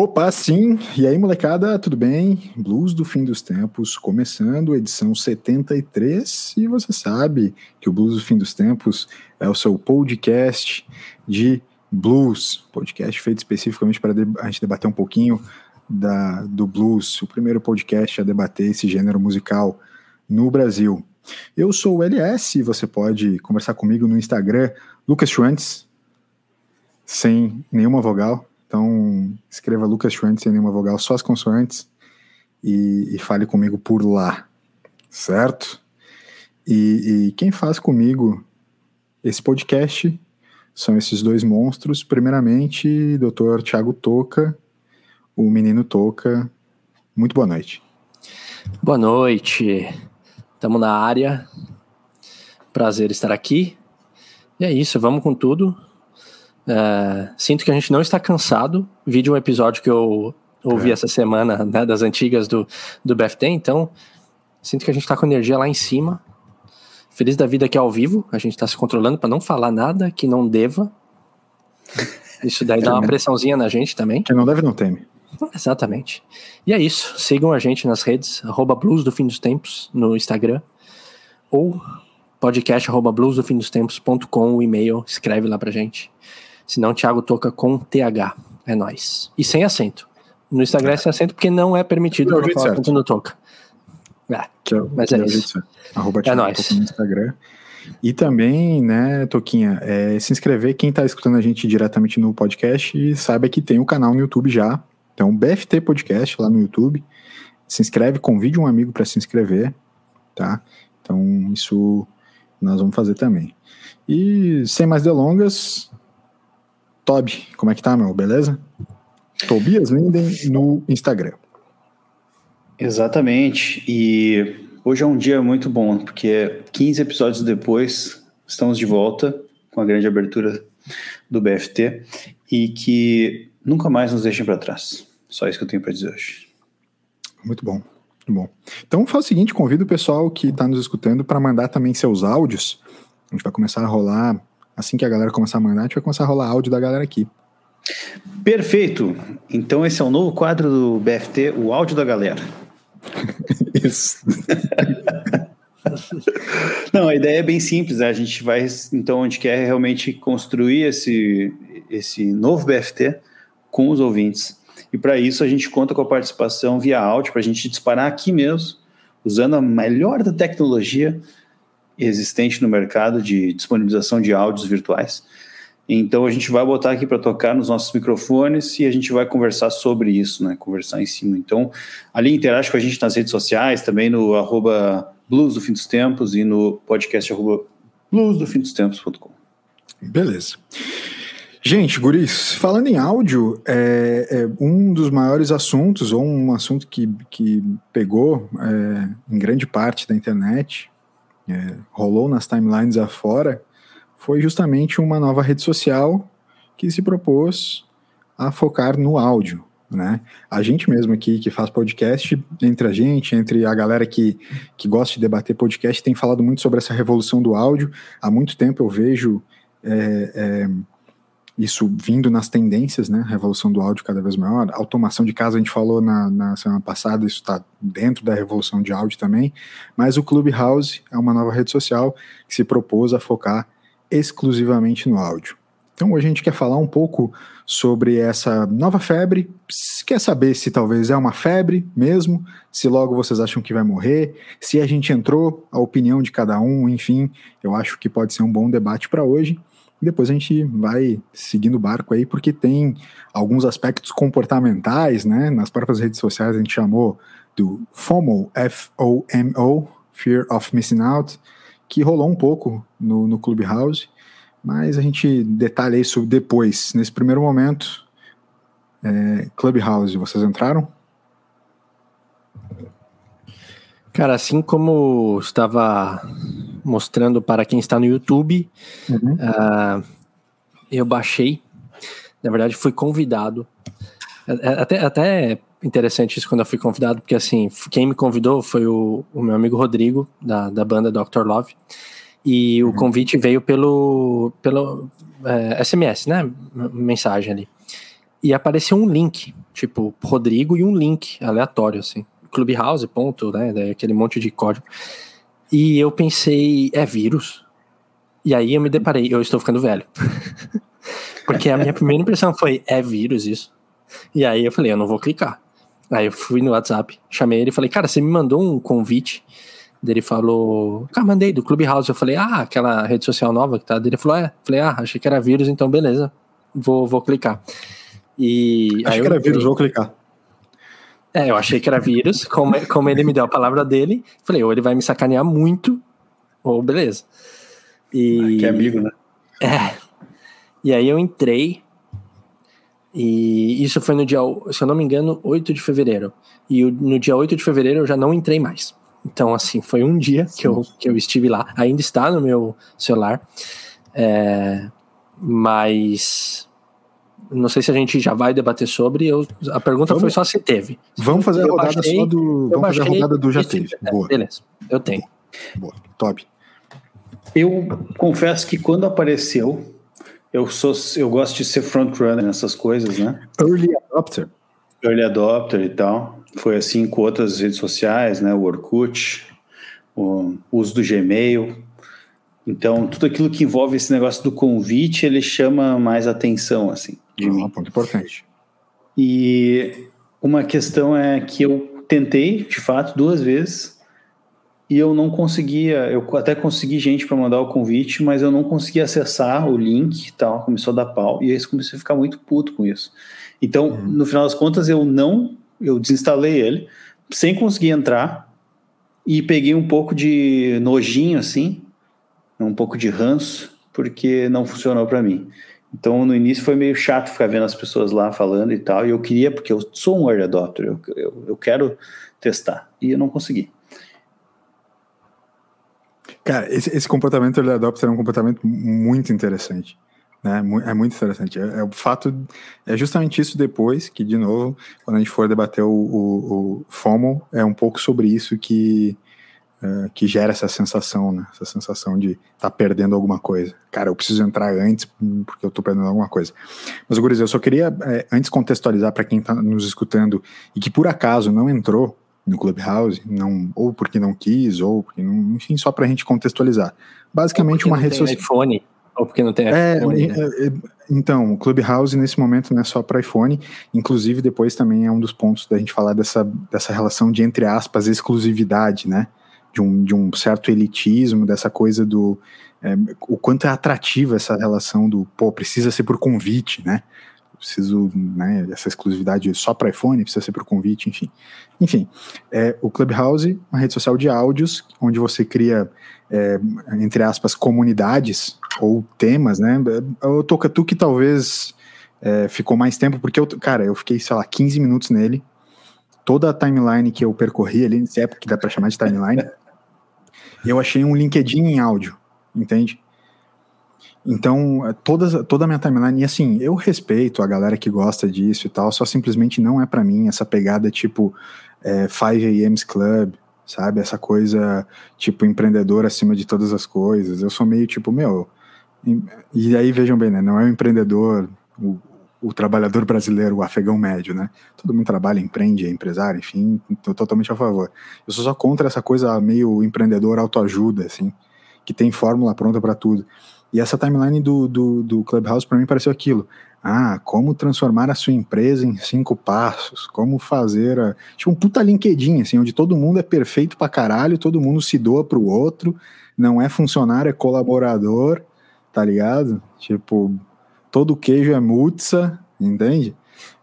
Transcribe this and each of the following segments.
Opa, sim. E aí, molecada, tudo bem? Blues do Fim dos Tempos, começando, edição 73. E você sabe que o Blues do Fim dos Tempos é o seu podcast de blues, podcast feito especificamente para a gente debater um pouquinho da, do blues, o primeiro podcast a debater esse gênero musical no Brasil. Eu sou o LS você pode conversar comigo no Instagram, Lucas Schwantz, sem nenhuma vogal. Então, escreva Lucas Schwantz sem nenhuma vogal, só as consoantes, e, e fale comigo por lá, certo? E, e quem faz comigo esse podcast são esses dois monstros. Primeiramente, Dr. Tiago Toca, o menino Toca. Muito boa noite. Boa noite. Estamos na área. Prazer estar aqui. E é isso, vamos com tudo. É, sinto que a gente não está cansado. Vi de um episódio que eu ouvi é. essa semana, né, das antigas do, do BFT, então sinto que a gente está com energia lá em cima. Feliz da vida aqui ao vivo, a gente está se controlando para não falar nada que não deva. Isso daí dá uma pressãozinha na gente também. Quem não deve não teme. Exatamente. E é isso. Sigam a gente nas redes, arroba Blues do Fim dos Tempos no Instagram. Ou podcast arroba bluesdofindostempos.com, o e-mail, escreve lá pra gente. Senão, Thiago toca com TH. É nós. E sem acento. No Instagram é sem acento porque não é permitido eu falar toca. É, que é, mas que é, é isso. Arroba é nóis. no Instagram. E também, né, Toquinha, é, se inscrever, quem está escutando a gente diretamente no podcast, saiba que tem o um canal no YouTube já. Então, BFT Podcast lá no YouTube. Se inscreve, convide um amigo para se inscrever, tá? Então, isso nós vamos fazer também. E sem mais delongas, Toby, como é que tá, meu? Beleza? Tobias Linden no Instagram. Exatamente. E hoje é um dia muito bom, porque 15 episódios depois estamos de volta com a grande abertura do BFT e que nunca mais nos deixem para trás. Só isso que eu tenho para dizer hoje. Muito bom. Muito bom. Então faz o seguinte, convido o pessoal que está nos escutando para mandar também seus áudios. A gente vai começar a rolar assim que a galera começar a mandar, a gente vai começar a rolar áudio da galera aqui. Perfeito. Então esse é o novo quadro do BFT, o áudio da galera. Isso. Não, a ideia é bem simples. Né? A gente vai, então, a gente quer realmente construir esse, esse novo BFT com os ouvintes. E para isso a gente conta com a participação via áudio, para a gente disparar aqui mesmo, usando a melhor da tecnologia existente no mercado de disponibilização de áudios virtuais. Então a gente vai botar aqui para tocar nos nossos microfones e a gente vai conversar sobre isso, né? Conversar em cima. Então, ali interage com a gente nas redes sociais, também no arroba Blues do Fim dos Tempos e no podcast arroba bluesdofindostempos.com. Beleza. Gente, guris, falando em áudio, é, é, um dos maiores assuntos, ou um assunto que, que pegou é, em grande parte da internet, é, rolou nas timelines afora, foi justamente uma nova rede social que se propôs a focar no áudio. Né? A gente mesmo aqui que faz podcast, entre a gente, entre a galera que, que gosta de debater podcast, tem falado muito sobre essa revolução do áudio. Há muito tempo eu vejo é, é, isso vindo nas tendências, né? Revolução do áudio cada vez maior. Automação de casa, a gente falou na, na semana passada, isso está dentro da revolução de áudio também. Mas o Clubhouse é uma nova rede social que se propôs a focar exclusivamente no áudio. Então hoje a gente quer falar um pouco sobre essa nova febre. Quer saber se talvez é uma febre mesmo, se logo vocês acham que vai morrer, se a gente entrou, a opinião de cada um, enfim, eu acho que pode ser um bom debate para hoje. E depois a gente vai seguindo o barco aí, porque tem alguns aspectos comportamentais, né? Nas próprias redes sociais a gente chamou do FOMO, F-O-M-O, Fear of Missing Out, que rolou um pouco no, no Clubhouse, mas a gente detalha isso depois. Nesse primeiro momento, é, Clubhouse, vocês entraram? Cara, assim como estava mostrando para quem está no YouTube, uhum. uh, eu baixei. Na verdade, fui convidado. É, é, até, até interessante isso quando eu fui convidado, porque assim, quem me convidou foi o, o meu amigo Rodrigo, da, da banda Dr. Love. E uhum. o convite veio pelo, pelo é, SMS, né? Mensagem ali. e apareceu um link, tipo, Rodrigo e um link aleatório, assim. Clubhouse, ponto, né? Aquele monte de código. E eu pensei, é vírus? E aí eu me deparei, eu estou ficando velho. Porque a minha primeira impressão foi, é vírus isso? E aí eu falei, eu não vou clicar. Aí eu fui no WhatsApp, chamei ele e falei, cara, você me mandou um convite. Ele falou, cara, mandei do Clubhouse. Eu falei, ah, aquela rede social nova que tá. Ele falou, é. Falei, ah, achei que era vírus, então beleza, vou, vou clicar. E Acho que era vírus, vou clicar. É, eu achei que era vírus, como, como ele me deu a palavra dele, falei, ou ele vai me sacanear muito, ou beleza. E... Ah, que amigo, né? É. E aí eu entrei, e isso foi no dia, se eu não me engano, 8 de fevereiro. E no dia 8 de fevereiro eu já não entrei mais. Então, assim, foi um dia que eu, que eu estive lá. Ainda está no meu celular. É, mas não sei se a gente já vai debater sobre. Eu, a pergunta vamos, foi só se teve. Vamos fazer a rodada baixei, só do. Vamos fazer a rodada do já teve. É, Boa. Beleza, eu tenho. Boa, top. Eu confesso que quando apareceu, eu sou, eu gosto de ser frontrunner nessas coisas, né? Early adopter. Early adopter e tal. Foi assim com outras redes sociais, né? O Orkut, o uso do Gmail. Então, tudo aquilo que envolve esse negócio do convite, ele chama mais atenção, assim de mim. Um ponto importante. E uma questão é que eu tentei, de fato, duas vezes e eu não conseguia. Eu até consegui gente para mandar o convite, mas eu não conseguia acessar o link e tal. Começou a dar pau e aí comecei a ficar muito puto com isso. Então, uhum. no final das contas, eu não. Eu desinstalei ele sem conseguir entrar e peguei um pouco de nojinho assim, um pouco de ranço, porque não funcionou para mim. Então, no início foi meio chato ficar vendo as pessoas lá falando e tal, e eu queria, porque eu sou um early adopter, eu, eu, eu quero testar, e eu não consegui. Cara, esse, esse comportamento early adopter é um comportamento muito interessante. Né? É muito interessante. É, é, o fato, é justamente isso depois, que, de novo, quando a gente for debater o, o, o FOMO, é um pouco sobre isso que, uh, que gera essa sensação, né? Essa sensação de estar tá perdendo alguma coisa. Cara, eu preciso entrar antes porque eu estou perdendo alguma coisa. Mas, Guriz, eu só queria, é, antes contextualizar para quem está nos escutando e que por acaso não entrou no Clubhouse, não, ou porque não quis, ou porque não, enfim, só para a gente contextualizar. Basicamente uma rede social. iPhone, ou porque não tem é, iPhone. É, né? é, então, o Clubhouse nesse momento não é só para iPhone, inclusive depois também é um dos pontos da gente falar dessa, dessa relação de, entre aspas, exclusividade, né? De um, de um certo elitismo, dessa coisa do. É, o quanto é atrativa essa relação do, pô, precisa ser por convite, né? Preciso, né, essa exclusividade só para iPhone, precisa ser por convite, enfim. Enfim, é, o Clubhouse, uma rede social de áudios, onde você cria, é, entre aspas, comunidades ou temas, né? O Toca, tu que talvez é, ficou mais tempo, porque eu, cara, eu fiquei, sei lá, 15 minutos nele, toda a timeline que eu percorri ali, se é que dá para chamar de timeline, eu achei um LinkedIn em áudio, entende? Então, toda, toda a minha timeline, e assim, eu respeito a galera que gosta disso e tal, só simplesmente não é para mim essa pegada tipo é, 5am's Club, sabe? Essa coisa tipo empreendedor acima de todas as coisas. Eu sou meio tipo, meu. E aí vejam bem, né? Não é o empreendedor, o, o trabalhador brasileiro, o afegão médio, né? Todo mundo trabalha, empreende, é empresário, enfim, estou totalmente a favor. Eu sou só contra essa coisa meio empreendedor autoajuda, assim, que tem fórmula pronta para tudo. E essa timeline do, do, do Clubhouse para mim pareceu aquilo. Ah, como transformar a sua empresa em cinco passos, como fazer a... Tipo um puta LinkedIn, assim, onde todo mundo é perfeito pra caralho, todo mundo se doa pro outro, não é funcionário, é colaborador, tá ligado? Tipo, todo queijo é mutza, entende?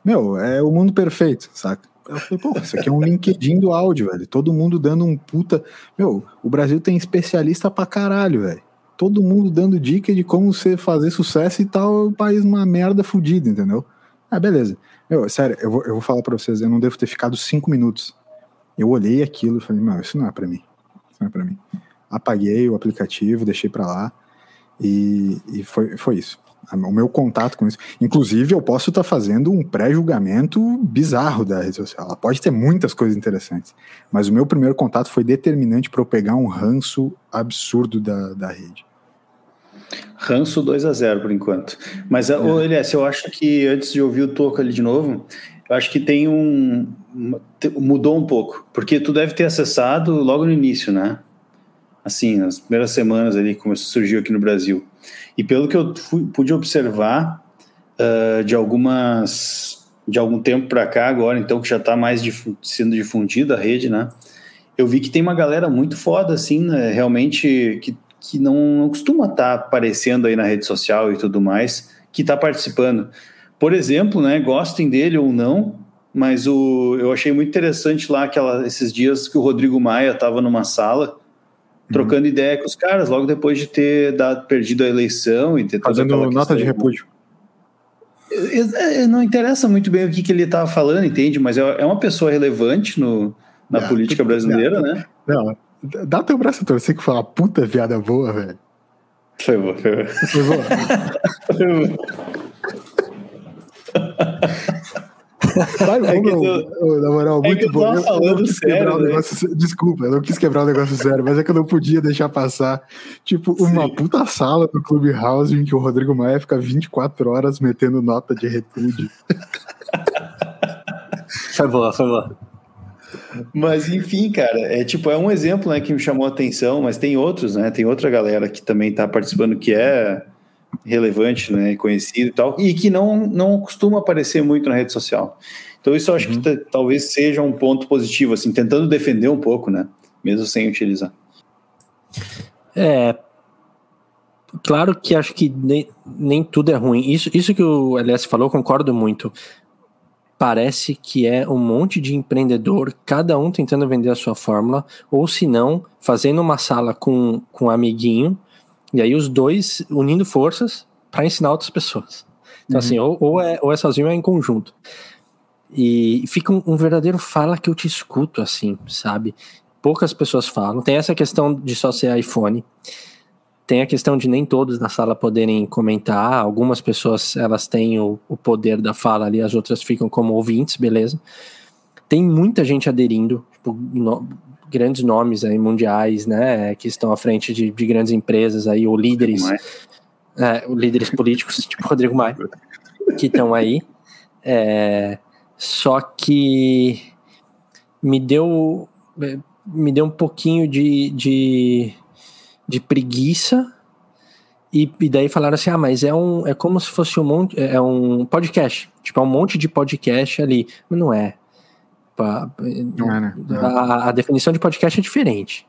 Meu, é o mundo perfeito, saca? Eu falei, pô, isso aqui é um LinkedIn do áudio, velho. Todo mundo dando um puta. Meu, o Brasil tem especialista pra caralho, velho. Todo mundo dando dica de como você fazer sucesso e tal, o país uma merda fodida, entendeu? Ah, beleza. Meu, sério, eu vou, eu vou falar pra vocês, eu não devo ter ficado cinco minutos. Eu olhei aquilo e falei, não, isso não é pra mim. Isso não é pra mim. Apaguei o aplicativo, deixei pra lá. E, e foi, foi isso o meu contato com isso. Inclusive, eu posso estar tá fazendo um pré-julgamento bizarro da rede social. Ela pode ter muitas coisas interessantes, mas o meu primeiro contato foi determinante para eu pegar um ranço absurdo da, da rede. Ranço 2 a 0 por enquanto. Mas, é. ô, Elias, eu acho que antes de ouvir o toco ali de novo, eu acho que tem um. Mudou um pouco. Porque tu deve ter acessado logo no início, né? Assim, nas primeiras semanas ali, como surgiu aqui no Brasil. E pelo que eu fui, pude observar uh, de algumas. De algum tempo para cá, agora, então, que já está mais difu sendo difundida a rede, né? Eu vi que tem uma galera muito foda, assim, né? realmente, que que não, não costuma estar tá aparecendo aí na rede social e tudo mais, que está participando. Por exemplo, né, gostem dele ou não, mas o, eu achei muito interessante lá aquela, esses dias que o Rodrigo Maia estava numa sala uhum. trocando ideia com os caras, logo depois de ter dado, perdido a eleição e ter fazendo nota de repúdio. É, é, não interessa muito bem o que, que ele estava falando, entende? Mas é, é uma pessoa relevante no, na política brasileira, né? Não, Dá teu braço a torcer que foi uma puta viada boa, velho. Foi boa, foi boa. Foi boa. Vai, é vamos, eu, na moral, é muito bom. Eu, falando eu sério, um né? negócio, desculpa, eu não quis quebrar o um negócio sério, mas é que eu não podia deixar passar, tipo, uma Sim. puta sala no Clubhouse em que o Rodrigo Maia fica 24 horas metendo nota de repúdio. foi boa, foi boa. Mas enfim, cara, é tipo, é um exemplo, né, que me chamou a atenção, mas tem outros, né? Tem outra galera que também está participando que é relevante, né, conhecido e tal, e que não não costuma aparecer muito na rede social. Então isso eu acho uhum. que talvez seja um ponto positivo, assim, tentando defender um pouco, né, mesmo sem utilizar. É, claro que acho que nem, nem tudo é ruim. Isso, isso que o LS falou, concordo muito parece que é um monte de empreendedor, cada um tentando vender a sua fórmula, ou se não, fazendo uma sala com, com um amiguinho, e aí os dois unindo forças para ensinar outras pessoas. Então, assim, uhum. assim, ou, ou, é, ou é sozinho ou é em conjunto. E fica um, um verdadeiro fala que eu te escuto, assim, sabe? Poucas pessoas falam. Tem essa questão de só ser iPhone. Tem a questão de nem todos na sala poderem comentar, algumas pessoas elas têm o, o poder da fala ali, as outras ficam como ouvintes, beleza. Tem muita gente aderindo, tipo, no, grandes nomes aí mundiais, né, que estão à frente de, de grandes empresas aí, ou líderes, é, líderes políticos, tipo Rodrigo Maia, que estão aí. É, só que me deu me deu um pouquinho de, de de preguiça e, e, daí falaram assim, ah, mas é um é como se fosse um monte, é um podcast, tipo é um monte de podcast ali, mas não é. Não é, né? A, a definição de podcast é diferente.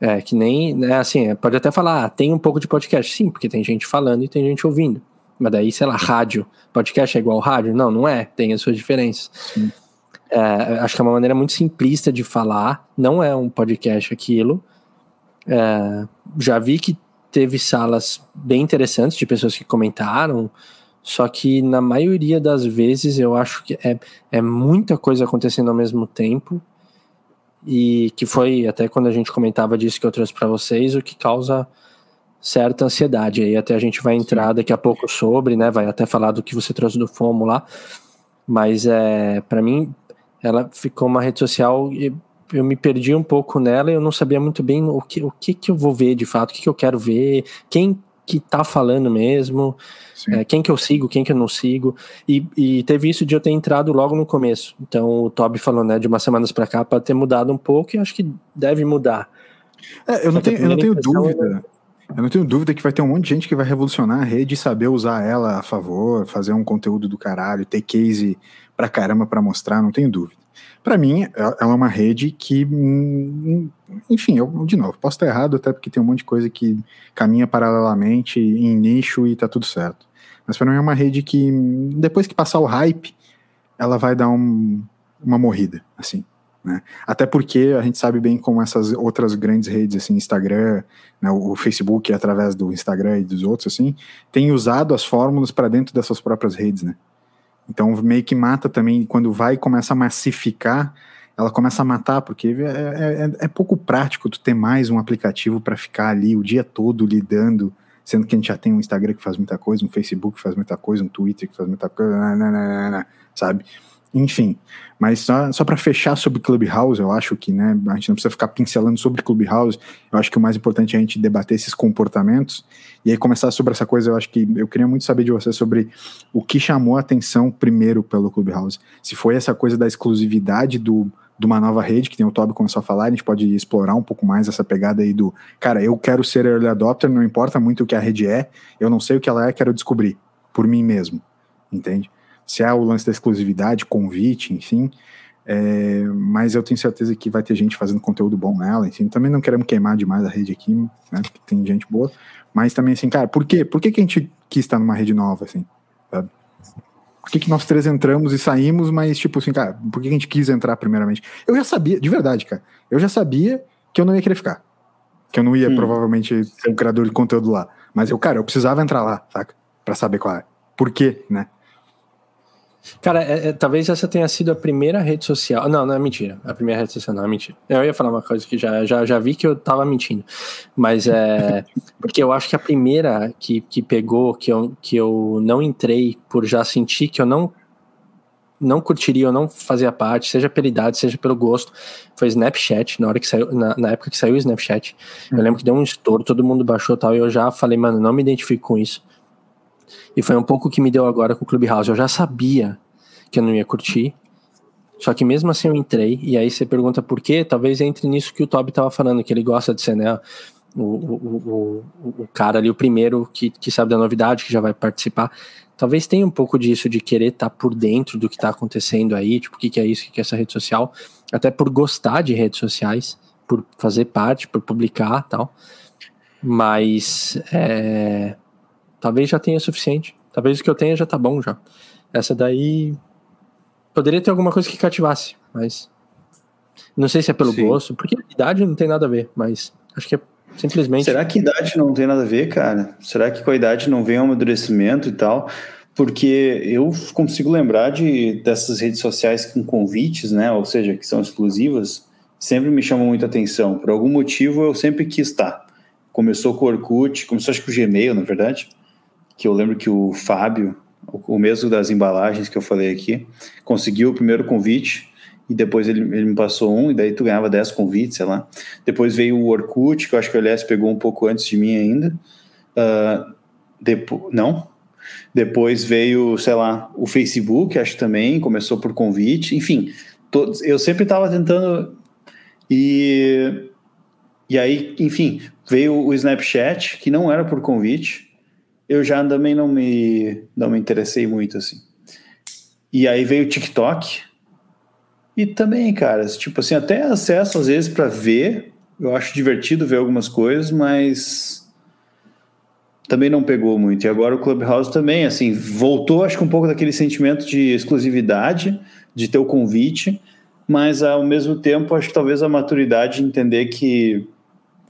É, que nem, né, assim, pode até falar, ah, tem um pouco de podcast, sim, porque tem gente falando e tem gente ouvindo. Mas daí, sei lá, rádio, podcast é igual rádio? Não, não é, tem as suas diferenças. É, acho que é uma maneira muito simplista de falar, não é um podcast aquilo, é, já vi que teve salas bem interessantes de pessoas que comentaram, só que na maioria das vezes eu acho que é, é muita coisa acontecendo ao mesmo tempo e que foi até quando a gente comentava disso que eu trouxe para vocês, o que causa certa ansiedade. Aí até a gente vai entrar daqui a pouco sobre, né? Vai até falar do que você trouxe do FOMO lá. Mas é, para mim, ela ficou uma rede social eu me perdi um pouco nela e eu não sabia muito bem o que, o que, que eu vou ver de fato, o que, que eu quero ver, quem que tá falando mesmo, é, quem que eu sigo, quem que eu não sigo. E, e, teve isso de eu ter entrado logo no começo. Então o Toby falou, né, de umas semanas para cá, para ter mudado um pouco e acho que deve mudar. É, eu, não tenho, eu não tenho dúvida. Eu não tenho dúvida que vai ter um monte de gente que vai revolucionar a rede e saber usar ela a favor, fazer um conteúdo do caralho, ter case pra caramba para mostrar, não tenho dúvida. Para mim, é, ela é uma rede que, hum, enfim, eu, de novo, posso estar errado, até porque tem um monte de coisa que caminha paralelamente em nicho e tá tudo certo. Mas para mim é uma rede que, depois que passar o hype, ela vai dar um, uma morrida, assim. Né? Até porque a gente sabe bem como essas outras grandes redes, assim, Instagram, né, o Facebook através do Instagram e dos outros, assim, tem usado as fórmulas para dentro dessas próprias redes, né? Então meio que mata também, quando vai e começa a massificar, ela começa a matar, porque é, é, é, é pouco prático tu ter mais um aplicativo para ficar ali o dia todo lidando, sendo que a gente já tem um Instagram que faz muita coisa, um Facebook que faz muita coisa, um Twitter que faz muita coisa, sabe? enfim. Mas só, só para fechar sobre Clubhouse, eu acho que né, a gente não precisa ficar pincelando sobre Clubhouse. Eu acho que o mais importante é a gente debater esses comportamentos. E aí começar sobre essa coisa, eu acho que eu queria muito saber de você sobre o que chamou a atenção primeiro pelo Clubhouse. Se foi essa coisa da exclusividade do, de uma nova rede, que tem o Toby começou a falar, a gente pode explorar um pouco mais essa pegada aí do, cara, eu quero ser early adopter, não importa muito o que a rede é, eu não sei o que ela é, quero descobrir por mim mesmo, entende? se é o lance da exclusividade, convite, enfim. É, mas eu tenho certeza que vai ter gente fazendo conteúdo bom nela, enfim. Também não queremos queimar demais a rede aqui, né? Porque tem gente boa. Mas também, assim, cara, por quê? Por que, que a gente quis estar numa rede nova, assim? Sabe? Por que, que nós três entramos e saímos, mas, tipo assim, cara, por que a gente quis entrar primeiramente? Eu já sabia, de verdade, cara, eu já sabia que eu não ia querer ficar. Que eu não ia, hum. provavelmente, ser um criador de conteúdo lá. Mas eu, cara, eu precisava entrar lá, saca? Pra saber qual é. Por quê, né? Cara, é, é, talvez essa tenha sido a primeira rede social. Não, não é mentira. A primeira rede social não é mentira. Eu ia falar uma coisa que já, já, já vi que eu tava mentindo. Mas é. porque eu acho que a primeira que, que pegou, que eu, que eu não entrei por já sentir que eu não não curtiria ou não fazia parte, seja pela idade, seja pelo gosto, foi Snapchat, na hora que saiu, na, na época que saiu o Snapchat. Eu lembro que deu um estouro, todo mundo baixou tal, e eu já falei, mano, não me identifico com isso. E foi um pouco que me deu agora com o Clubhouse. Eu já sabia que eu não ia curtir. Só que mesmo assim eu entrei, e aí você pergunta por quê? Talvez entre nisso que o Toby tava falando, que ele gosta de ser, né? O, o, o, o cara ali, o primeiro que, que sabe da novidade, que já vai participar. Talvez tenha um pouco disso de querer estar tá por dentro do que está acontecendo aí, tipo, o que, que é isso, o que, que é essa rede social, até por gostar de redes sociais, por fazer parte, por publicar tal. Mas é, Talvez já tenha o suficiente. Talvez o que eu tenha já tá bom já. Essa daí poderia ter alguma coisa que cativasse, mas não sei se é pelo Sim. gosto, porque idade não tem nada a ver, mas acho que é simplesmente. Será que idade não tem nada a ver, cara? Será que com a idade não vem um amadurecimento e tal? Porque eu consigo lembrar de dessas redes sociais com convites, né? Ou seja, que são exclusivas, sempre me chamam muita atenção. Por algum motivo eu sempre quis estar. Começou com o Orkut, começou acho que o Gmail, na verdade que eu lembro que o Fábio, o mesmo das embalagens que eu falei aqui, conseguiu o primeiro convite e depois ele, ele me passou um, e daí tu ganhava 10 convites, sei lá. Depois veio o Orkut, que eu acho que o LS pegou um pouco antes de mim ainda. Uh, depo não? Depois veio, sei lá, o Facebook, acho também, começou por convite. Enfim, todos, eu sempre estava tentando. E, e aí, enfim, veio o Snapchat, que não era por convite eu já também não me, não me interessei muito, assim. E aí veio o TikTok. E também, cara, tipo assim, até acesso às vezes para ver. Eu acho divertido ver algumas coisas, mas também não pegou muito. E agora o Clubhouse também, assim, voltou, acho que um pouco daquele sentimento de exclusividade, de ter o convite, mas ao mesmo tempo, acho que talvez a maturidade de entender que,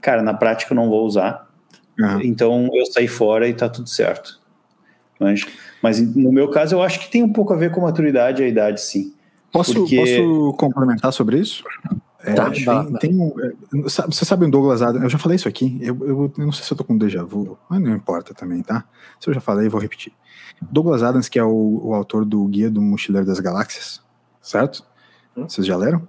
cara, na prática eu não vou usar Uhum. Então eu saí fora e tá tudo certo. Mas, mas no meu caso eu acho que tem um pouco a ver com maturidade e a idade, sim. Posso, Porque... posso complementar sobre isso? É, tá, tem, tá, tem um, é, você sabe o Douglas Adams? Eu já falei isso aqui. Eu, eu, eu, não sei se eu tô com déjà vu, mas não importa também, tá? Se eu já falei, eu vou repetir. Douglas Adams, que é o, o autor do Guia do Mochileiro das Galáxias, certo? Hum? Vocês já leram?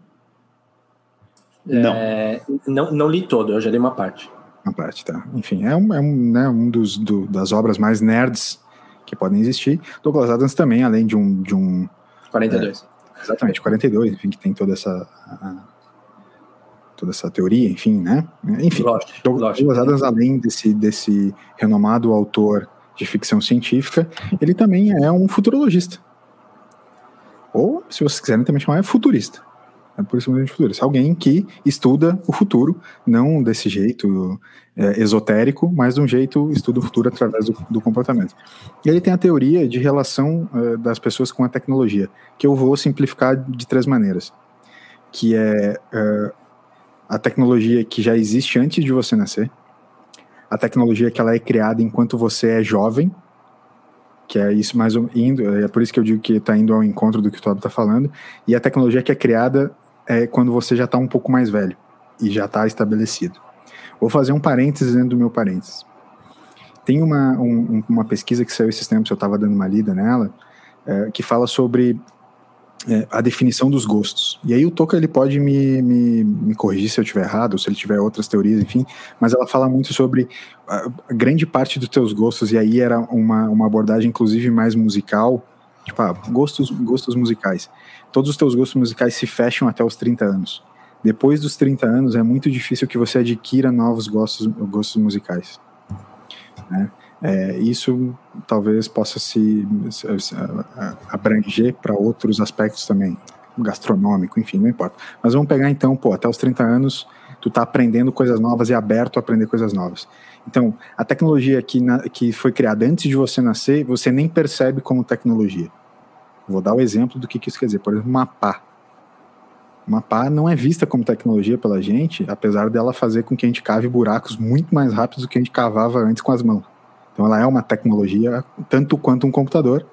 Não. É, não. Não li todo, eu já li uma parte. Uma parte, tá. Enfim, é um, é um, né, um dos, do, das obras mais nerds que podem existir. Douglas Adams também, além de um... De um 42. É, exatamente, 42, enfim, que tem toda essa... A, toda essa teoria, enfim, né? Enfim, Douglas. Adams, além desse, desse renomado autor de ficção científica, ele também é um futurologista. Ou, se vocês quiserem também chamar, é futurista. É por isso que futurista. Alguém que estuda o futuro, não desse jeito é, esotérico, mas de um jeito estuda o futuro através do, do comportamento. E ele tem a teoria de relação uh, das pessoas com a tecnologia, que eu vou simplificar de três maneiras. Que é uh, a tecnologia que já existe antes de você nascer, a tecnologia que ela é criada enquanto você é jovem, que é isso mais indo, é por isso que eu digo que está indo ao encontro do que o Tob está falando, e a tecnologia que é criada é quando você já está um pouco mais velho e já está estabelecido. Vou fazer um parênteses dentro do meu parênteses. Tem uma, um, uma pesquisa que saiu esses tempos, eu estava dando uma lida nela, é, que fala sobre é, a definição dos gostos. E aí o Toca ele pode me, me, me corrigir se eu estiver errado, ou se ele tiver outras teorias, enfim, mas ela fala muito sobre a, grande parte dos teus gostos, e aí era uma, uma abordagem inclusive mais musical, tipo, ah, gostos, gostos musicais. Todos os teus gostos musicais se fecham até os 30 anos. Depois dos 30 anos é muito difícil que você adquira novos gostos, gostos musicais. Né? É, isso talvez possa se, se, se abranger para outros aspectos também, gastronômico, enfim, não importa. Mas vamos pegar então, pô, até os 30 anos, tu tá aprendendo coisas novas e aberto a aprender coisas novas. Então, a tecnologia que, na, que foi criada antes de você nascer, você nem percebe como tecnologia. Vou dar o exemplo do que, que isso quer dizer. Por exemplo. Uma pá não é vista como tecnologia pela gente, apesar dela fazer com que a gente cave buracos muito mais rápidos do que a gente cavava antes com as mãos. Então ela é uma tecnologia tanto quanto um computador,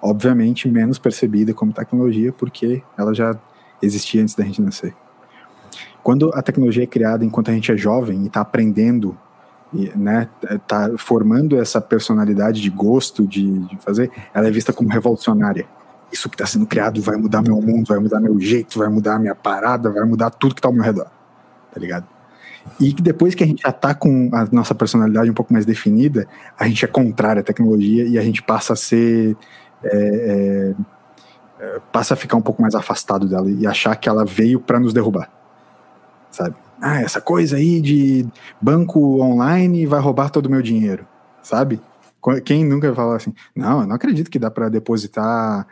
obviamente menos percebida como tecnologia porque ela já existia antes da gente nascer. Quando a tecnologia é criada enquanto a gente é jovem e está aprendendo, né, tá formando essa personalidade de gosto de, de fazer, ela é vista como revolucionária. Isso que está sendo criado vai mudar meu mundo, vai mudar meu jeito, vai mudar minha parada, vai mudar tudo que está ao meu redor, tá ligado? E depois que a gente já está com a nossa personalidade um pouco mais definida, a gente é contrário à tecnologia e a gente passa a ser. É, é, é passa a ficar um pouco mais afastado dela e achar que ela veio para nos derrubar. Sabe? Ah, essa coisa aí de banco online vai roubar todo o meu dinheiro. Sabe? Quem nunca fala assim, não, eu não acredito que dá para depositar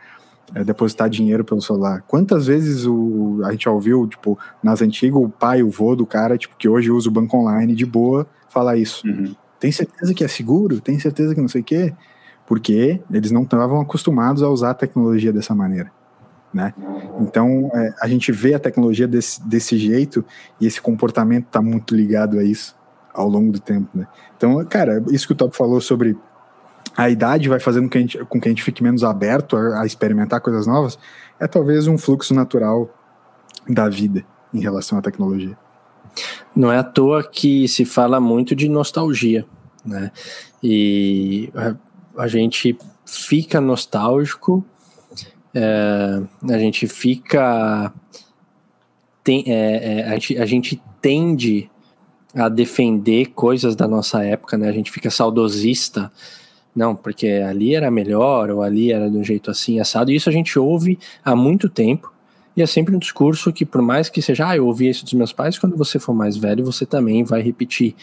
é, depositar dinheiro pelo celular. Quantas vezes o, a gente já ouviu, tipo, nas antigas, o pai, o vô do cara, tipo, que hoje usa o banco online de boa, falar isso. Uhum. Tem certeza que é seguro? Tem certeza que não sei o quê? Porque eles não estavam acostumados a usar a tecnologia dessa maneira. Né? Então, é, a gente vê a tecnologia desse, desse jeito e esse comportamento está muito ligado a isso ao longo do tempo. Né? Então, cara, isso que o Top falou sobre a idade vai fazendo com que a gente, que a gente fique menos aberto a, a experimentar coisas novas, é talvez um fluxo natural da vida em relação à tecnologia. Não é à toa que se fala muito de nostalgia, né? E a, a gente fica nostálgico, é, a gente fica. Tem, é, é, a, gente, a gente tende a defender coisas da nossa época, né? A gente fica saudosista não, porque ali era melhor, ou ali era de um jeito assim, assado. E isso a gente ouve há muito tempo. E é sempre um discurso que, por mais que seja, ah, eu ouvi isso dos meus pais, quando você for mais velho, você também vai repetir.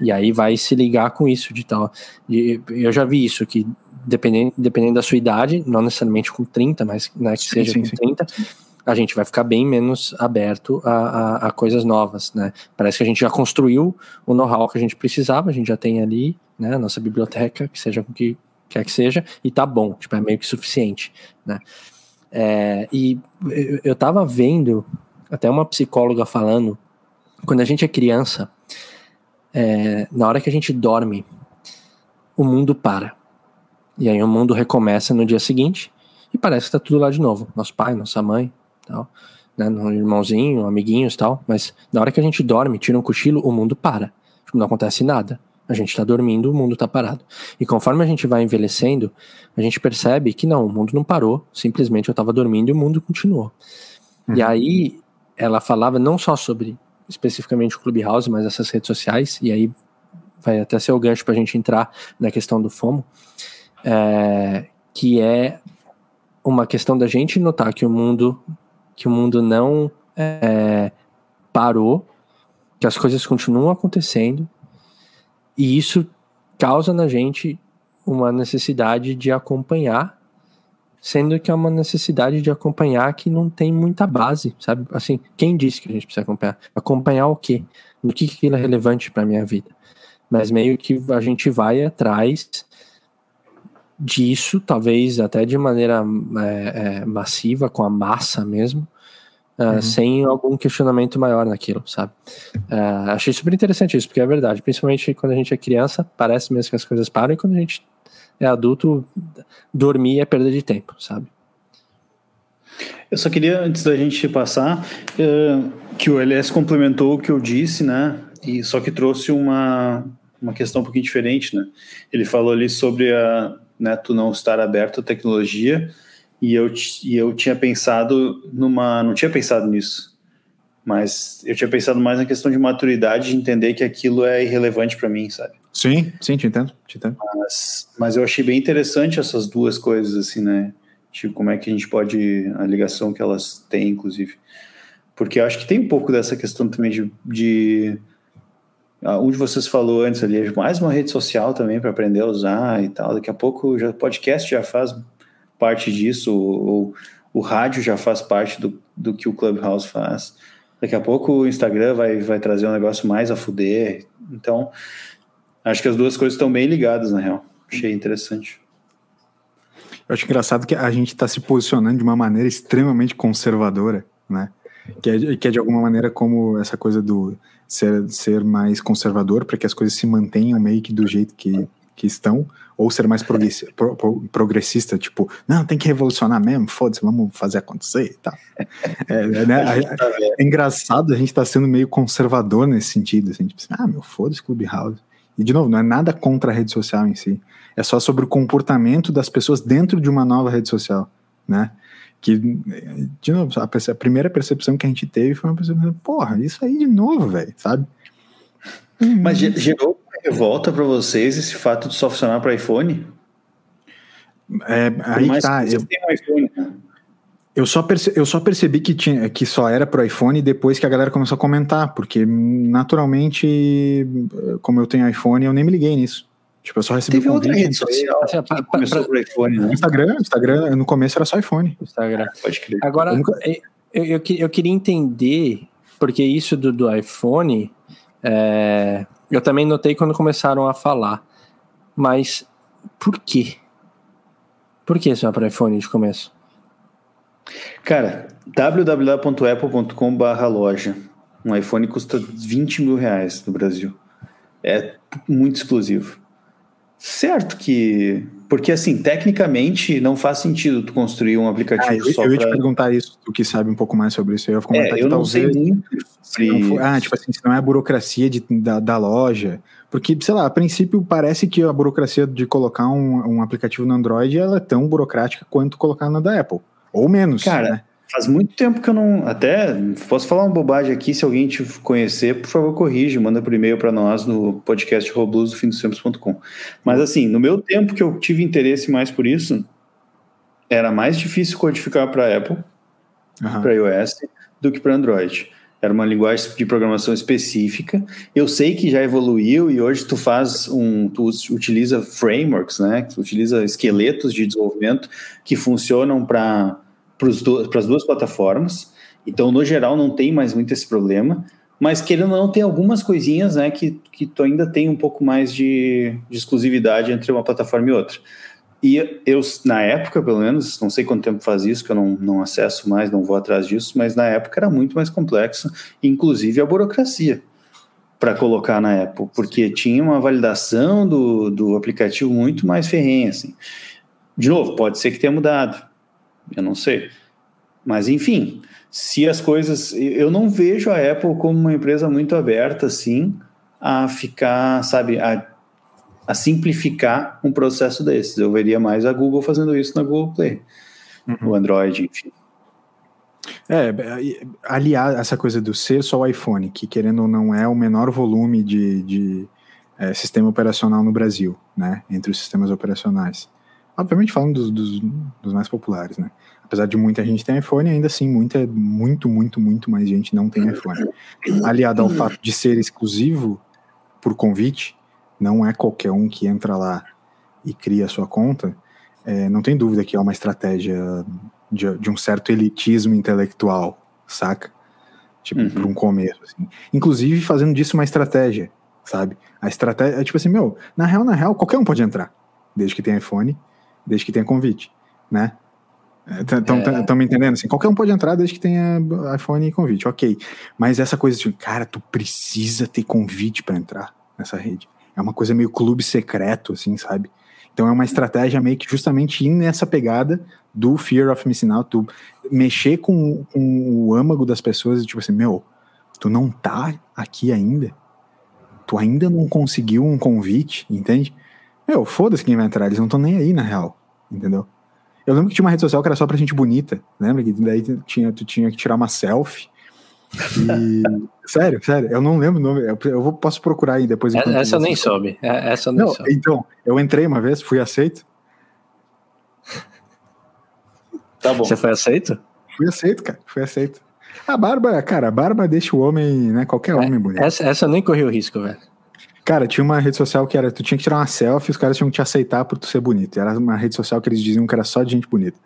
E aí vai se ligar com isso de tal. E eu já vi isso, que dependendo, dependendo da sua idade, não necessariamente com 30, mas né, que sim, seja sim, com sim. 30, a gente vai ficar bem menos aberto a, a, a, coisas novas, né? Parece que a gente já construiu o know-how que a gente precisava, a gente já tem ali, né, a nossa biblioteca, que seja o que quer que seja, e tá bom, tipo, é meio que suficiente, né? É, e eu, eu tava vendo até uma psicóloga falando, quando a gente é criança, é, na hora que a gente dorme, o mundo para. E aí o mundo recomeça no dia seguinte e parece que tá tudo lá de novo. Nosso pai, nossa mãe, tal, né, no irmãozinho, amiguinhos tal, mas na hora que a gente dorme, tira um cochilo, o mundo para. Tipo, não acontece nada. A gente está dormindo, o mundo está parado. E conforme a gente vai envelhecendo, a gente percebe que não, o mundo não parou, simplesmente eu estava dormindo e o mundo continuou. Uhum. E aí ela falava não só sobre especificamente o Clubhouse, mas essas redes sociais, e aí vai até ser o gancho para a gente entrar na questão do FOMO, é, que é uma questão da gente notar que o mundo que o mundo não é, parou, que as coisas continuam acontecendo, e isso causa na gente uma necessidade de acompanhar, sendo que é uma necessidade de acompanhar que não tem muita base, sabe? Assim, quem disse que a gente precisa acompanhar? Acompanhar o quê? No que, aquilo é relevante para minha vida? Mas meio que a gente vai atrás disso, talvez até de maneira é, é, massiva, com a massa mesmo, uh, uhum. sem algum questionamento maior naquilo, sabe? Uh, achei super interessante isso, porque é verdade, principalmente quando a gente é criança, parece mesmo que as coisas param, e quando a gente é adulto, dormir é perda de tempo, sabe? Eu só queria, antes da gente passar, uh, que o LS complementou o que eu disse, né? E só que trouxe uma, uma questão um pouquinho diferente, né? Ele falou ali sobre a, né, tu não estar aberto à tecnologia E eu, e eu tinha pensado numa. Não tinha pensado nisso. Mas eu tinha pensado mais na questão de maturidade, de entender que aquilo é irrelevante para mim, sabe? Sim, sim, te entendo, te entendo. Mas, mas eu achei bem interessante essas duas coisas, assim, né? Tipo, como é que a gente pode. a ligação que elas têm, inclusive. Porque eu acho que tem um pouco dessa questão também de. de onde vocês falou antes ali, é mais uma rede social também para aprender a usar e tal. Daqui a pouco o podcast já faz parte disso, ou o rádio já faz parte do, do que o Clubhouse faz. Daqui a pouco o Instagram vai, vai trazer um negócio mais a fuder. Então, acho que as duas coisas estão bem ligadas, na real. Achei interessante. Eu acho engraçado que a gente está se posicionando de uma maneira extremamente conservadora, né? Que é, que é de alguma maneira como essa coisa do ser, ser mais conservador para que as coisas se mantenham meio que do jeito que, que estão, ou ser mais progressista, pro, progressista, tipo, não, tem que revolucionar mesmo, foda-se, vamos fazer acontecer e tal. É, né, é, é engraçado, a gente tá sendo meio conservador nesse sentido, assim, tipo, ah, meu, foda-se Clubhouse. E, de novo, não é nada contra a rede social em si, é só sobre o comportamento das pessoas dentro de uma nova rede social, né? Que, de novo, a, primeira percepção que a gente teve foi uma percepção, porra, isso aí de novo, velho, sabe? Mas gerou revolta para vocês esse fato de só funcionar para iPhone? É, aí tá. Eu, um iPhone, né? eu, só perce, eu só percebi que, tinha, que só era para iPhone depois que a galera começou a comentar, porque naturalmente, como eu tenho iPhone, eu nem me liguei nisso. Tipo, eu só recebi Teve outra rede social assim, que começou por iPhone, né? Instagram, Instagram, no começo era só iPhone. Instagram. Pode crer. Agora, eu, nunca... eu, eu, eu, queria entender, porque isso do, do iPhone, é, eu também notei quando começram a falar. Mas por quê? Por que só para iPhone de começo? Cara, www.apple.com.br loja. Um iPhone custa 20 mil reais no Brasil. É muito exclusivo. Certo que. Porque, assim, tecnicamente não faz sentido tu construir um aplicativo ah, eu, só Eu ia pra... te perguntar isso, tu que sabe um pouco mais sobre isso. Eu ia comentar é, que eu não talvez, sei muito. For, ah, tipo assim, se não é a burocracia de, da, da loja. Porque, sei lá, a princípio parece que a burocracia de colocar um, um aplicativo no Android ela é tão burocrática quanto colocar na da Apple. Ou menos. Cara, né? Faz muito tempo que eu não. Até posso falar uma bobagem aqui. Se alguém te conhecer, por favor, corrige, manda por e-mail para nós no podcast roblues do fim dos tempos.com. Mas assim, no meu tempo que eu tive interesse mais por isso, era mais difícil codificar para Apple, uhum. para iOS, do que para Android. Era uma linguagem de programação específica. Eu sei que já evoluiu e hoje tu faz um, tu utiliza frameworks, né? Tu utiliza esqueletos de desenvolvimento que funcionam para para as duas plataformas. Então, no geral, não tem mais muito esse problema. Mas, querendo ou não, tem algumas coisinhas né, que, que tu ainda tem um pouco mais de, de exclusividade entre uma plataforma e outra. E eu, na época, pelo menos, não sei quanto tempo faz isso, que eu não, não acesso mais, não vou atrás disso, mas na época era muito mais complexo, inclusive a burocracia para colocar na Apple, porque tinha uma validação do, do aplicativo muito mais ferrenha. Assim. De novo, pode ser que tenha mudado, eu não sei. Mas, enfim, se as coisas. Eu não vejo a Apple como uma empresa muito aberta, assim, a ficar, sabe, a, a simplificar um processo desses. Eu veria mais a Google fazendo isso na Google Play, uhum. o Android, enfim. É, aliás, essa coisa do ser só o iPhone, que querendo ou não é o menor volume de, de é, sistema operacional no Brasil, né, entre os sistemas operacionais. Obviamente falando dos, dos, dos, mais populares, né? Apesar de muita gente ter iPhone, ainda assim, muita, muito, muito, muito mais gente não tem iPhone. Aliado ao fato de ser exclusivo por convite, não é qualquer um que entra lá e cria a sua conta, é, não tem dúvida que é uma estratégia de, de um certo elitismo intelectual, saca? Tipo, uhum. para um começo, assim. Inclusive fazendo disso uma estratégia, sabe? A estratégia é tipo assim, meu, na real, na real, qualquer um pode entrar, desde que tenha iPhone desde que tenha convite, né? Estão é. me entendendo? Assim, qualquer um pode entrar desde que tenha iPhone e convite, ok. Mas essa coisa de, cara, tu precisa ter convite para entrar nessa rede. É uma coisa meio clube secreto, assim, sabe? Então é uma estratégia meio que justamente ir nessa pegada do fear of missing out, tu mexer com, com o âmago das pessoas e tipo assim, meu, tu não tá aqui ainda? Tu ainda não conseguiu um convite, entende? Meu, foda-se quem vai entrar, eles não estão nem aí, na real, entendeu? Eu lembro que tinha uma rede social que era só pra gente bonita, lembra? Que daí tinha, tu tinha que tirar uma selfie. E... sério, sério, eu não lembro o nome. Eu, eu posso procurar aí depois. Essa eu nem soube. É, essa eu nem não, soube. Então, eu entrei uma vez, fui aceito. Tá bom. Você foi aceito? Fui aceito, cara. Fui aceito. A barba, cara, a barba deixa o homem, né? Qualquer é, homem bonito. Essa, essa eu nem corri o risco, velho. Cara, tinha uma rede social que era, tu tinha que tirar uma selfie, os caras tinham que te aceitar por tu ser bonito. Era uma rede social que eles diziam que era só de gente bonita.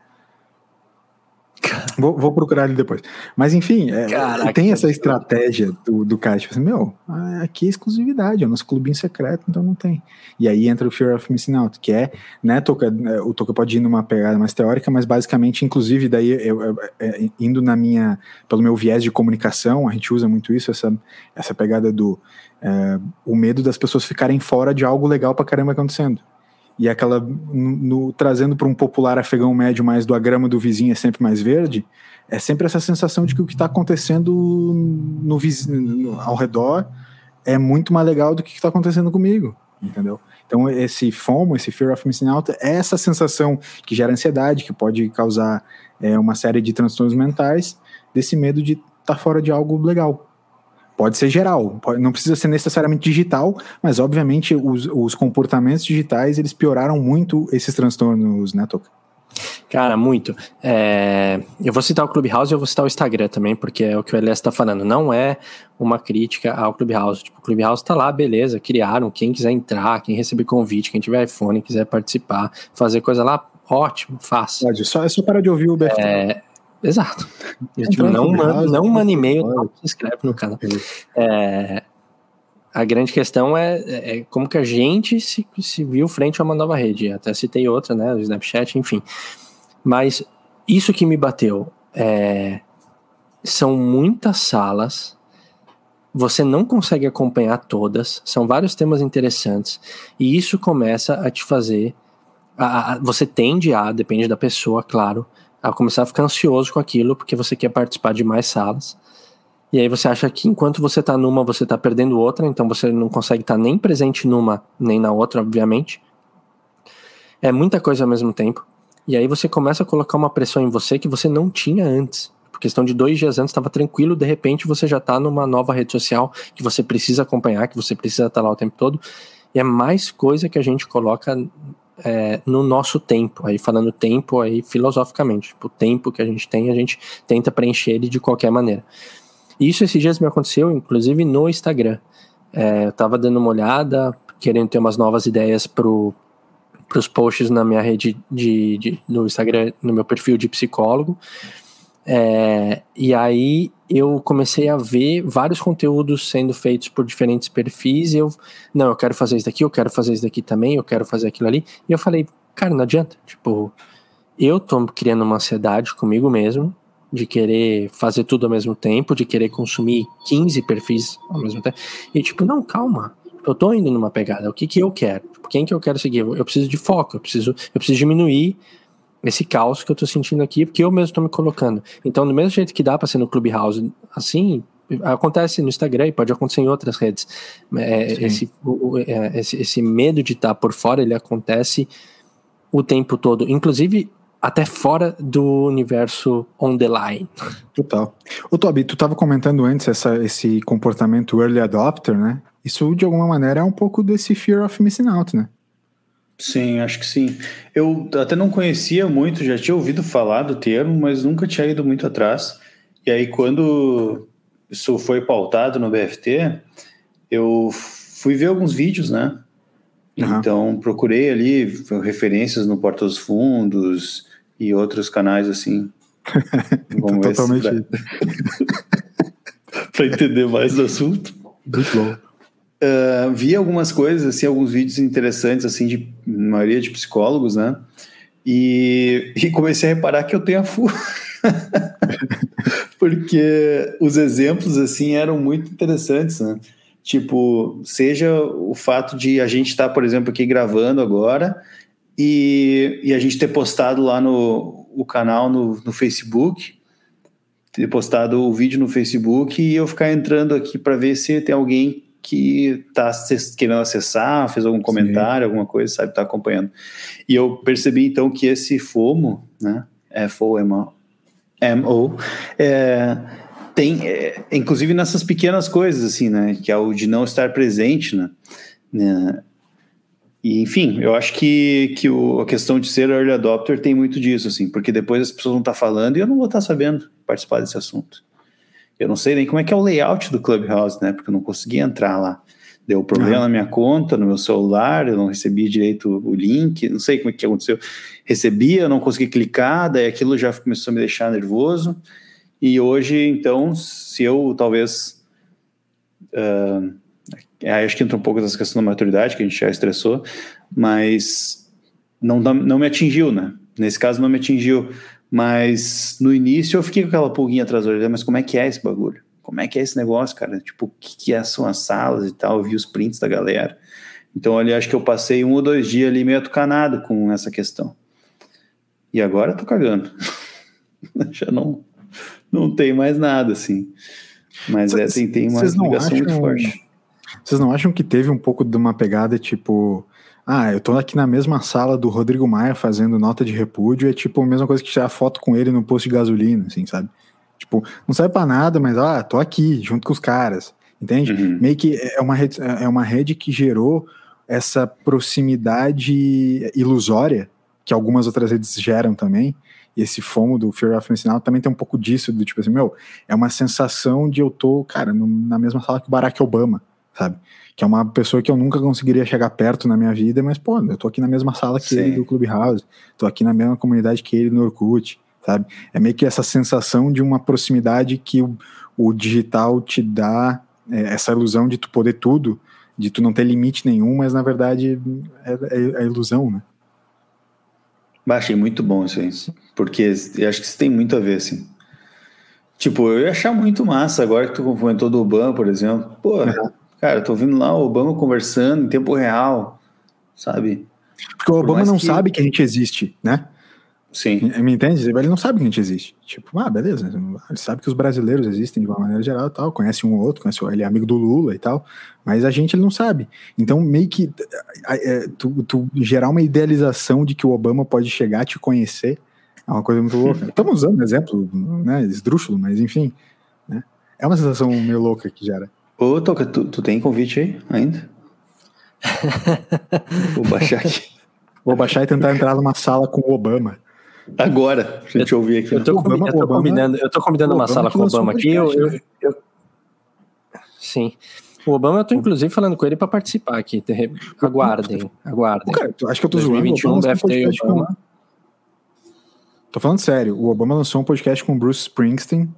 Vou, vou, procurar ele depois. Mas enfim, é, tem essa estratégia do, do cara, tipo assim, meu, aqui é exclusividade, é o nosso clubinho secreto, então não tem. E aí entra o Fear of Missing Out, que é, né, toca, é, o Toca pode ir numa pegada mais teórica, mas basicamente, inclusive, daí eu, eu, é, indo na minha, pelo meu viés de comunicação, a gente usa muito isso, essa, essa pegada do é, o medo das pessoas ficarem fora de algo legal pra caramba acontecendo e aquela no, no, trazendo para um popular afegão médio mais do a grama do vizinho é sempre mais verde, é sempre essa sensação de que o que está acontecendo no vizinho, ao redor é muito mais legal do que está acontecendo comigo, entendeu? Então esse FOMO, esse fear of missing out, é essa sensação que gera ansiedade, que pode causar é, uma série de transtornos mentais, desse medo de estar tá fora de algo legal, Pode ser geral, pode, não precisa ser necessariamente digital, mas obviamente os, os comportamentos digitais eles pioraram muito esses transtornos, né, Toca? Cara, muito. É, eu vou citar o Clubhouse e eu vou citar o Instagram também, porque é o que o Elias está falando. Não é uma crítica ao Clubhouse. Tipo, o Clubhouse está lá, beleza, criaram. Quem quiser entrar, quem receber convite, quem tiver iPhone, quiser participar, fazer coisa lá, ótimo, faça. Pode, só, é só parar de ouvir o BFT. É, Exato. tipo, não, man, não manda e-mail, não se inscreve no canal. É, a grande questão é, é, como que a gente se, se viu frente a uma nova rede. Até citei outra, né? O Snapchat, enfim. Mas isso que me bateu é, são muitas salas. Você não consegue acompanhar todas, são vários temas interessantes, e isso começa a te fazer. A, a, você tende a, depende da pessoa, claro, a começar a ficar ansioso com aquilo, porque você quer participar de mais salas. E aí você acha que enquanto você está numa, você está perdendo outra, então você não consegue estar tá nem presente numa, nem na outra, obviamente. É muita coisa ao mesmo tempo. E aí você começa a colocar uma pressão em você que você não tinha antes. Por questão de dois dias antes, estava tranquilo, de repente você já está numa nova rede social que você precisa acompanhar, que você precisa estar tá lá o tempo todo. E é mais coisa que a gente coloca é, no nosso tempo, aí falando tempo aí filosoficamente, tipo, o tempo que a gente tem, a gente tenta preencher ele de qualquer maneira. Isso esses dias me aconteceu, inclusive no Instagram. É, eu tava dando uma olhada, querendo ter umas novas ideias pro para os posts na minha rede de, de, no Instagram, no meu perfil de psicólogo. É, e aí eu comecei a ver vários conteúdos sendo feitos por diferentes perfis, eu, não, eu quero fazer isso daqui, eu quero fazer isso daqui também, eu quero fazer aquilo ali. E eu falei, cara, não adianta. Tipo, eu tô criando uma ansiedade comigo mesmo, de querer fazer tudo ao mesmo tempo, de querer consumir 15 perfis ao mesmo tempo. E tipo, não, calma. Eu tô indo numa pegada. O que que eu quero? Tipo, quem que eu quero seguir? Eu preciso de foco, eu preciso, eu preciso diminuir esse caos que eu tô sentindo aqui, porque eu mesmo tô me colocando. Então, do mesmo jeito que dá para ser no Clubhouse, assim, acontece no Instagram e pode acontecer em outras redes. É, esse, o, é, esse, esse, medo de estar tá por fora, ele acontece o tempo todo, inclusive até fora do universo on the line. Total. O Toby, tu estava comentando antes essa, esse comportamento early adopter, né? Isso, de alguma maneira, é um pouco desse fear of missing out, né? Sim, acho que sim. Eu até não conhecia muito, já tinha ouvido falar do termo, mas nunca tinha ido muito atrás. E aí, quando isso foi pautado no BFT, eu fui ver alguns vídeos, né? Uhum. Então, procurei ali referências no Porta dos Fundos e outros canais assim. Vamos Totalmente. Para entender mais do assunto. Muito bom. Uh, vi algumas coisas, assim, alguns vídeos interessantes, assim, de maioria de psicólogos, né? E, e comecei a reparar que eu tenho a full. Porque os exemplos, assim, eram muito interessantes, né? Tipo, seja o fato de a gente estar, tá, por exemplo, aqui gravando agora e, e a gente ter postado lá no o canal no, no Facebook, ter postado o vídeo no Facebook e eu ficar entrando aqui para ver se tem alguém que está querendo acessar, fez algum comentário, Sim. alguma coisa, sabe, está acompanhando. E eu percebi então que esse FOMO, né, F-O-M-O, é, tem, é, inclusive nessas pequenas coisas, assim, né, que é o de não estar presente, né, né e, enfim, eu acho que, que o, a questão de ser early adopter tem muito disso, assim, porque depois as pessoas vão estar falando e eu não vou estar sabendo participar desse assunto. Eu não sei nem como é que é o layout do Clubhouse, né? Porque eu não consegui entrar lá. Deu problema ah. na minha conta, no meu celular, eu não recebi direito o link, não sei como é que aconteceu. Recebia, eu não consegui clicar, daí aquilo já começou a me deixar nervoso. E hoje, então, se eu talvez. Uh, acho que entra um pouco dessa questão da maturidade, que a gente já estressou, mas não, não me atingiu, né? Nesse caso, não me atingiu. Mas no início eu fiquei com aquela pulguinha atrás da orelha, mas como é que é esse bagulho? Como é que é esse negócio, cara? Tipo, o que, que é, são as salas e tal? Eu vi os prints da galera. Então, ali, acho que eu passei um ou dois dias ali meio atucanado com essa questão. E agora eu tô cagando. Já não, não tem mais nada, assim. Mas é, tem, tem uma ligação muito forte. Vocês não acham que teve um pouco de uma pegada tipo ah, eu tô aqui na mesma sala do Rodrigo Maia fazendo nota de repúdio, é tipo a mesma coisa que tirar foto com ele no posto de gasolina, assim, sabe? Tipo, não serve pra nada, mas ah, tô aqui, junto com os caras, entende? Uhum. Meio que é uma, rede, é uma rede que gerou essa proximidade ilusória, que algumas outras redes geram também, e esse fomo do Fear of Missing Out também tem um pouco disso, do tipo assim, meu, é uma sensação de eu tô, cara, no, na mesma sala que o Barack Obama, sabe? que é uma pessoa que eu nunca conseguiria chegar perto na minha vida, mas, pô, eu tô aqui na mesma sala que Sim. ele do Clubhouse, tô aqui na mesma comunidade que ele no Orkut, sabe? É meio que essa sensação de uma proximidade que o, o digital te dá, é, essa ilusão de tu poder tudo, de tu não ter limite nenhum, mas na verdade é, é, é ilusão, né? Achei muito bom isso aí, porque eu acho que isso tem muito a ver, assim. Tipo, eu ia achar muito massa agora que tu comentou do Ban, por exemplo. Pô, uhum. Cara, eu tô ouvindo lá o Obama conversando em tempo real, sabe? Porque o Obama não que... sabe que a gente existe, né? Sim. Me entende? Ele não sabe que a gente existe. Tipo, ah, beleza. Ele sabe que os brasileiros existem de uma maneira geral e tal. Conhece um ou outro, conhece, ele é amigo do Lula e tal. Mas a gente ele não sabe. Então, meio que é, tu, tu gerar uma idealização de que o Obama pode chegar a te conhecer é uma coisa muito louca. Estamos usando exemplo, né? Esdrúxulo, mas enfim. Né? É uma sensação meio louca que gera. Ô, Toca, tu, tu tem convite aí ainda? Vou baixar aqui. Vou baixar e tentar entrar numa sala com o Obama. Agora, a gente ouvir aqui. Eu tô, Obama, eu tô Obama, combinando, eu tô combinando uma sala com o Obama aqui. Eu, eu, eu, sim. O Obama, eu tô inclusive falando com ele para participar aqui. Aguardem, aguardem. Cara, acho que eu tô 2021 deve ter Obama. Com... Tô falando sério. O Obama lançou um podcast com o Bruce Springsteen,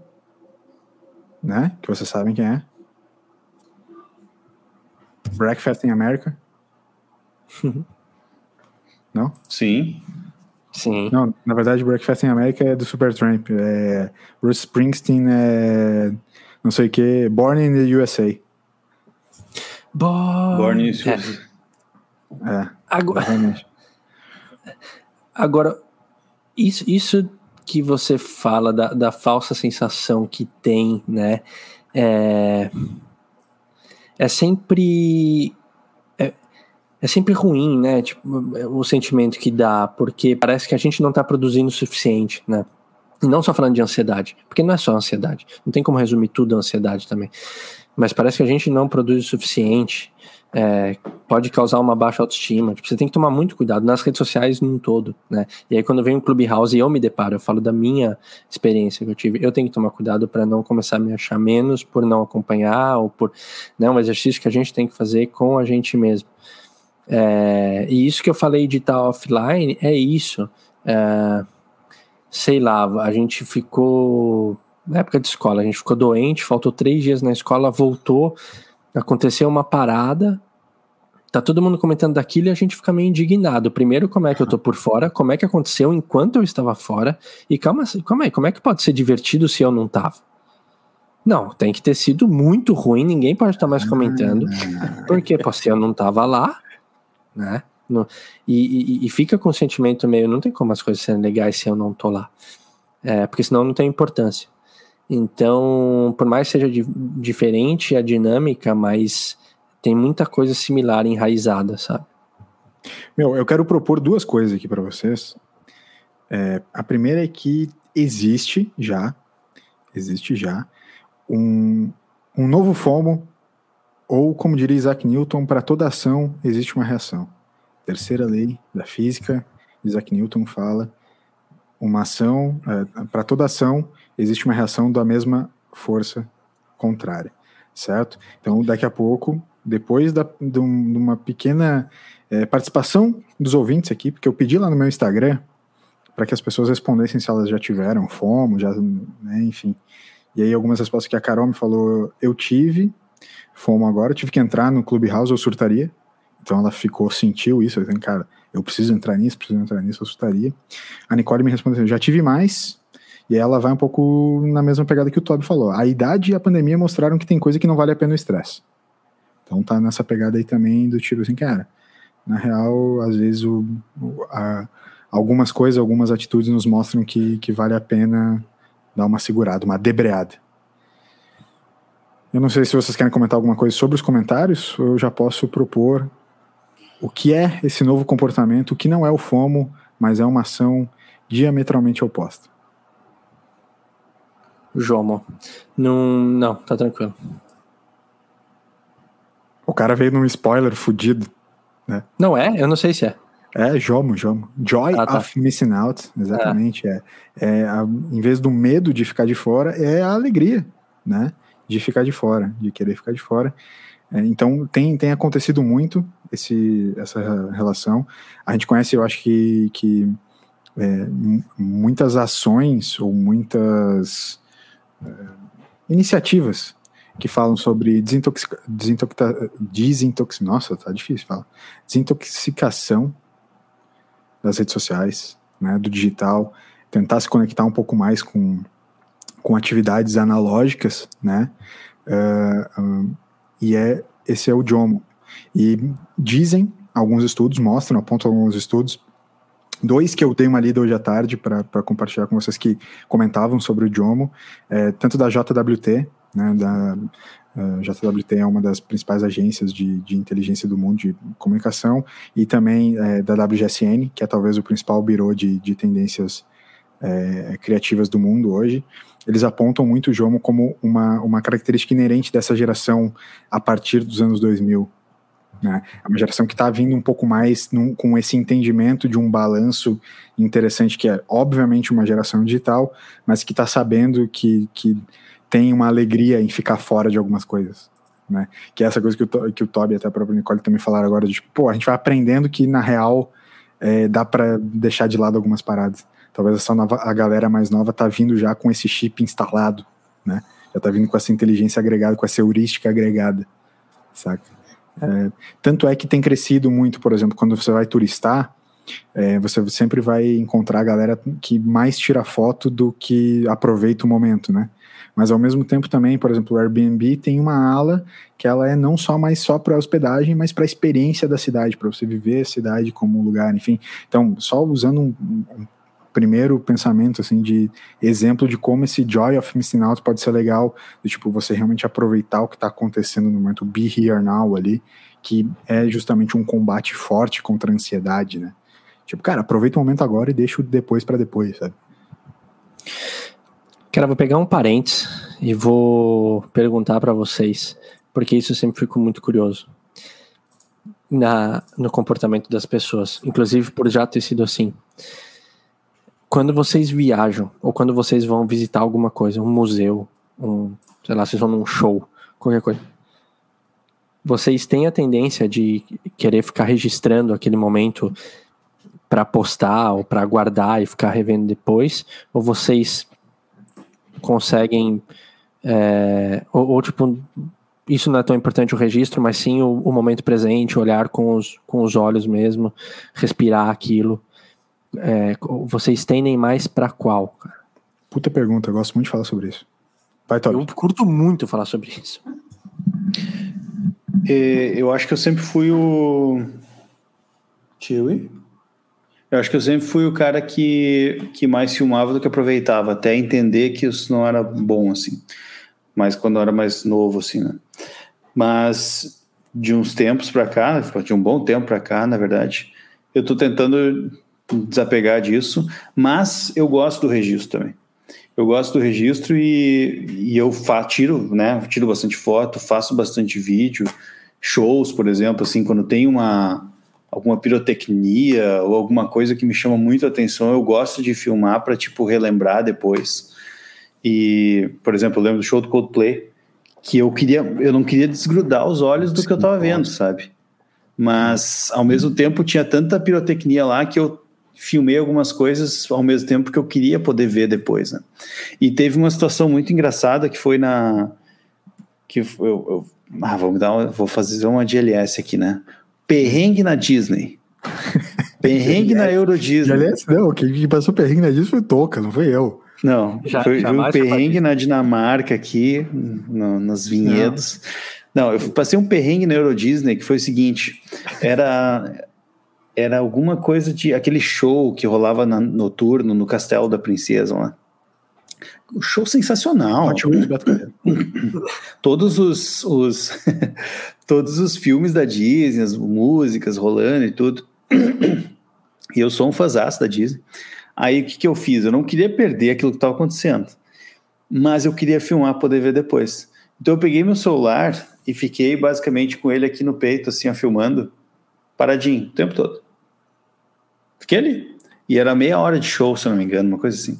né? Que vocês sabem quem é. Breakfast in America? Não? Sim. Sim. Não, na verdade, Breakfast in America é do Supertramp. É Bruce Springsteen é não sei o que, Born in the USA. Born, Born in the USA. É. é agora, agora isso, isso que você fala da, da falsa sensação que tem, né? É é sempre é, é, sempre ruim, né? Tipo, o sentimento que dá, porque parece que a gente não está produzindo o suficiente, né? E não só falando de ansiedade, porque não é só ansiedade. Não tem como resumir tudo a ansiedade também. Mas parece que a gente não produz o suficiente é, pode causar uma baixa autoestima. Tipo, você tem que tomar muito cuidado nas redes sociais num todo, né? E aí quando vem um Clubhouse e eu me deparo, eu falo da minha experiência que eu tive, eu tenho que tomar cuidado para não começar a me achar menos por não acompanhar ou por, né, um exercício que a gente tem que fazer com a gente mesmo. É, e isso que eu falei de estar offline é isso. É, sei lá, a gente ficou na época de escola, a gente ficou doente, faltou três dias na escola, voltou aconteceu uma parada, tá todo mundo comentando daquilo e a gente fica meio indignado. Primeiro, como é que eu tô por fora, como é que aconteceu enquanto eu estava fora, e calma, calma aí, como é que pode ser divertido se eu não tava? Não, tem que ter sido muito ruim, ninguém pode estar mais comentando, porque pô, se eu não tava lá, né? No, e, e, e, fica com o sentimento meio, não tem como as coisas serem legais se eu não tô lá. É, porque senão não tem importância. Então, por mais que seja di diferente a dinâmica, mas tem muita coisa similar enraizada, sabe? Meu, eu quero propor duas coisas aqui para vocês. É, a primeira é que existe já, existe já, um, um novo FOMO, ou como diria Isaac Newton, para toda ação existe uma reação. Terceira lei da física, Isaac Newton fala, uma ação, é, para toda ação existe uma reação da mesma força contrária, certo? Então, daqui a pouco, depois da, de, uma pequena é, participação dos ouvintes aqui, porque eu pedi lá no meu Instagram para que as pessoas respondessem se elas já tiveram FOMO, já, né, enfim. E aí algumas respostas que a Carol me falou, eu tive FOMO agora, tive que entrar no Clubhouse, eu surtaria. Então ela ficou, sentiu isso, eu falei, cara, eu preciso entrar nisso, preciso entrar nisso, eu surtaria. A Nicole me respondeu, já tive mais, e ela vai um pouco na mesma pegada que o Toby falou. A idade e a pandemia mostraram que tem coisa que não vale a pena o estresse. Então tá nessa pegada aí também do tipo assim, cara, na real, às vezes o, a, algumas coisas, algumas atitudes nos mostram que, que vale a pena dar uma segurada, uma debreada. Eu não sei se vocês querem comentar alguma coisa sobre os comentários, eu já posso propor o que é esse novo comportamento, o que não é o FOMO, mas é uma ação diametralmente oposta. Jomo. Não, não, tá tranquilo. O cara veio num spoiler fudido, né? Não é? Eu não sei se é. É, Jomo, Jomo. Joy ah, tá. of Missing Out, exatamente. É. é, é a, em vez do medo de ficar de fora, é a alegria, né? De ficar de fora, de querer ficar de fora. É, então, tem, tem acontecido muito esse, essa relação. A gente conhece, eu acho que, que é, muitas ações ou muitas iniciativas que falam sobre desintoxica, desintox, nossa, tá difícil falar, desintoxicação das redes sociais, né, do digital, tentar se conectar um pouco mais com, com atividades analógicas, né, uh, um, e é, esse é o JOMO. E dizem, alguns estudos mostram, apontam alguns estudos, dois que eu dei uma lida hoje à tarde para compartilhar com vocês que comentavam sobre o JOMO, é, tanto da JWT, né, da, Uh, JWT é uma das principais agências de, de inteligência do mundo de comunicação e também é, da WGSN, que é talvez o principal birô de, de tendências é, criativas do mundo hoje. Eles apontam muito o Jomo como uma, uma característica inerente dessa geração a partir dos anos 2000. Né? É uma geração que está vindo um pouco mais num, com esse entendimento de um balanço interessante, que é obviamente uma geração digital, mas que está sabendo que, que tem uma alegria em ficar fora de algumas coisas. Né? Que é essa coisa que o, que o Toby e até a própria Nicole também falaram agora, de tipo, pô, a gente vai aprendendo que na real é, dá para deixar de lado algumas paradas. Talvez essa nova, a galera mais nova tá vindo já com esse chip instalado, né? Já tá vindo com essa inteligência agregada, com essa heurística agregada, saca? É, tanto é que tem crescido muito, por exemplo, quando você vai turistar, é, você sempre vai encontrar a galera que mais tira foto do que aproveita o momento, né? Mas ao mesmo tempo também, por exemplo, o Airbnb tem uma ala que ela é não só mais só para hospedagem, mas para a experiência da cidade, para você viver a cidade como um lugar, enfim. Então, só usando um, um primeiro pensamento assim de exemplo de como esse joy of missing out pode ser legal, de tipo você realmente aproveitar o que está acontecendo no momento, be here now ali, que é justamente um combate forte contra a ansiedade, né? Tipo, cara, aproveita o momento agora e deixa o depois para depois, sabe? Cara, vou pegar um parênteses e vou perguntar para vocês, porque isso eu sempre fico muito curioso na, no comportamento das pessoas, inclusive por já ter sido assim. Quando vocês viajam ou quando vocês vão visitar alguma coisa, um museu, um, sei lá, vocês vão num show, qualquer coisa, vocês têm a tendência de querer ficar registrando aquele momento para postar ou para guardar e ficar revendo depois, ou vocês conseguem. É, ou, ou, tipo, isso não é tão importante o registro, mas sim o, o, momento presente, olhar com os, com os olhos mesmo, respirar aquilo. É, vocês tendem mais para qual? Puta pergunta, eu gosto muito de falar sobre isso. Vai. Eu curto muito falar sobre isso. É, eu acho que eu sempre fui o. Chewie? Eu acho que eu sempre fui o cara que, que mais filmava do que aproveitava, até entender que isso não era bom, assim. Mas quando eu era mais novo, assim, né? Mas de uns tempos para cá, de um bom tempo para cá, na verdade, eu estou tentando desapegar disso, mas eu gosto do registro também. Eu gosto do registro e, e eu fa tiro, né? Tiro bastante foto, faço bastante vídeo, shows, por exemplo, assim, quando tem uma alguma pirotecnia ou alguma coisa que me chama muito a atenção, eu gosto de filmar para tipo relembrar depois. E, por exemplo, eu lembro do show do Coldplay, que eu queria, eu não queria desgrudar os olhos do que eu estava vendo, sabe? Mas ao mesmo tempo tinha tanta pirotecnia lá que eu filmei algumas coisas ao mesmo tempo que eu queria poder ver depois, né? E teve uma situação muito engraçada que foi na que eu, eu ah, vamos dar uma, vou fazer uma DLS aqui, né? Perrengue na Disney. Perrengue na Euro Disney. DLS não, quem passou perrengue na Disney foi o Toca, não foi eu. Não, Já, foi um perrengue na Dinamarca aqui, no, nos vinhedos. Não. não, eu passei um perrengue na Euro Disney que foi o seguinte: era era alguma coisa de aquele show que rolava na, noturno no Castelo da Princesa lá. Um show sensacional. todos os, os todos os filmes da Disney, as músicas rolando e tudo. E eu sou um fãzaço da Disney. Aí o que, que eu fiz? Eu não queria perder aquilo que estava acontecendo, mas eu queria filmar, poder ver depois. Então eu peguei meu celular e fiquei basicamente com ele aqui no peito, assim, ó, filmando, paradinho, o tempo todo. Fiquei ali. E era meia hora de show, se não me engano, uma coisa assim.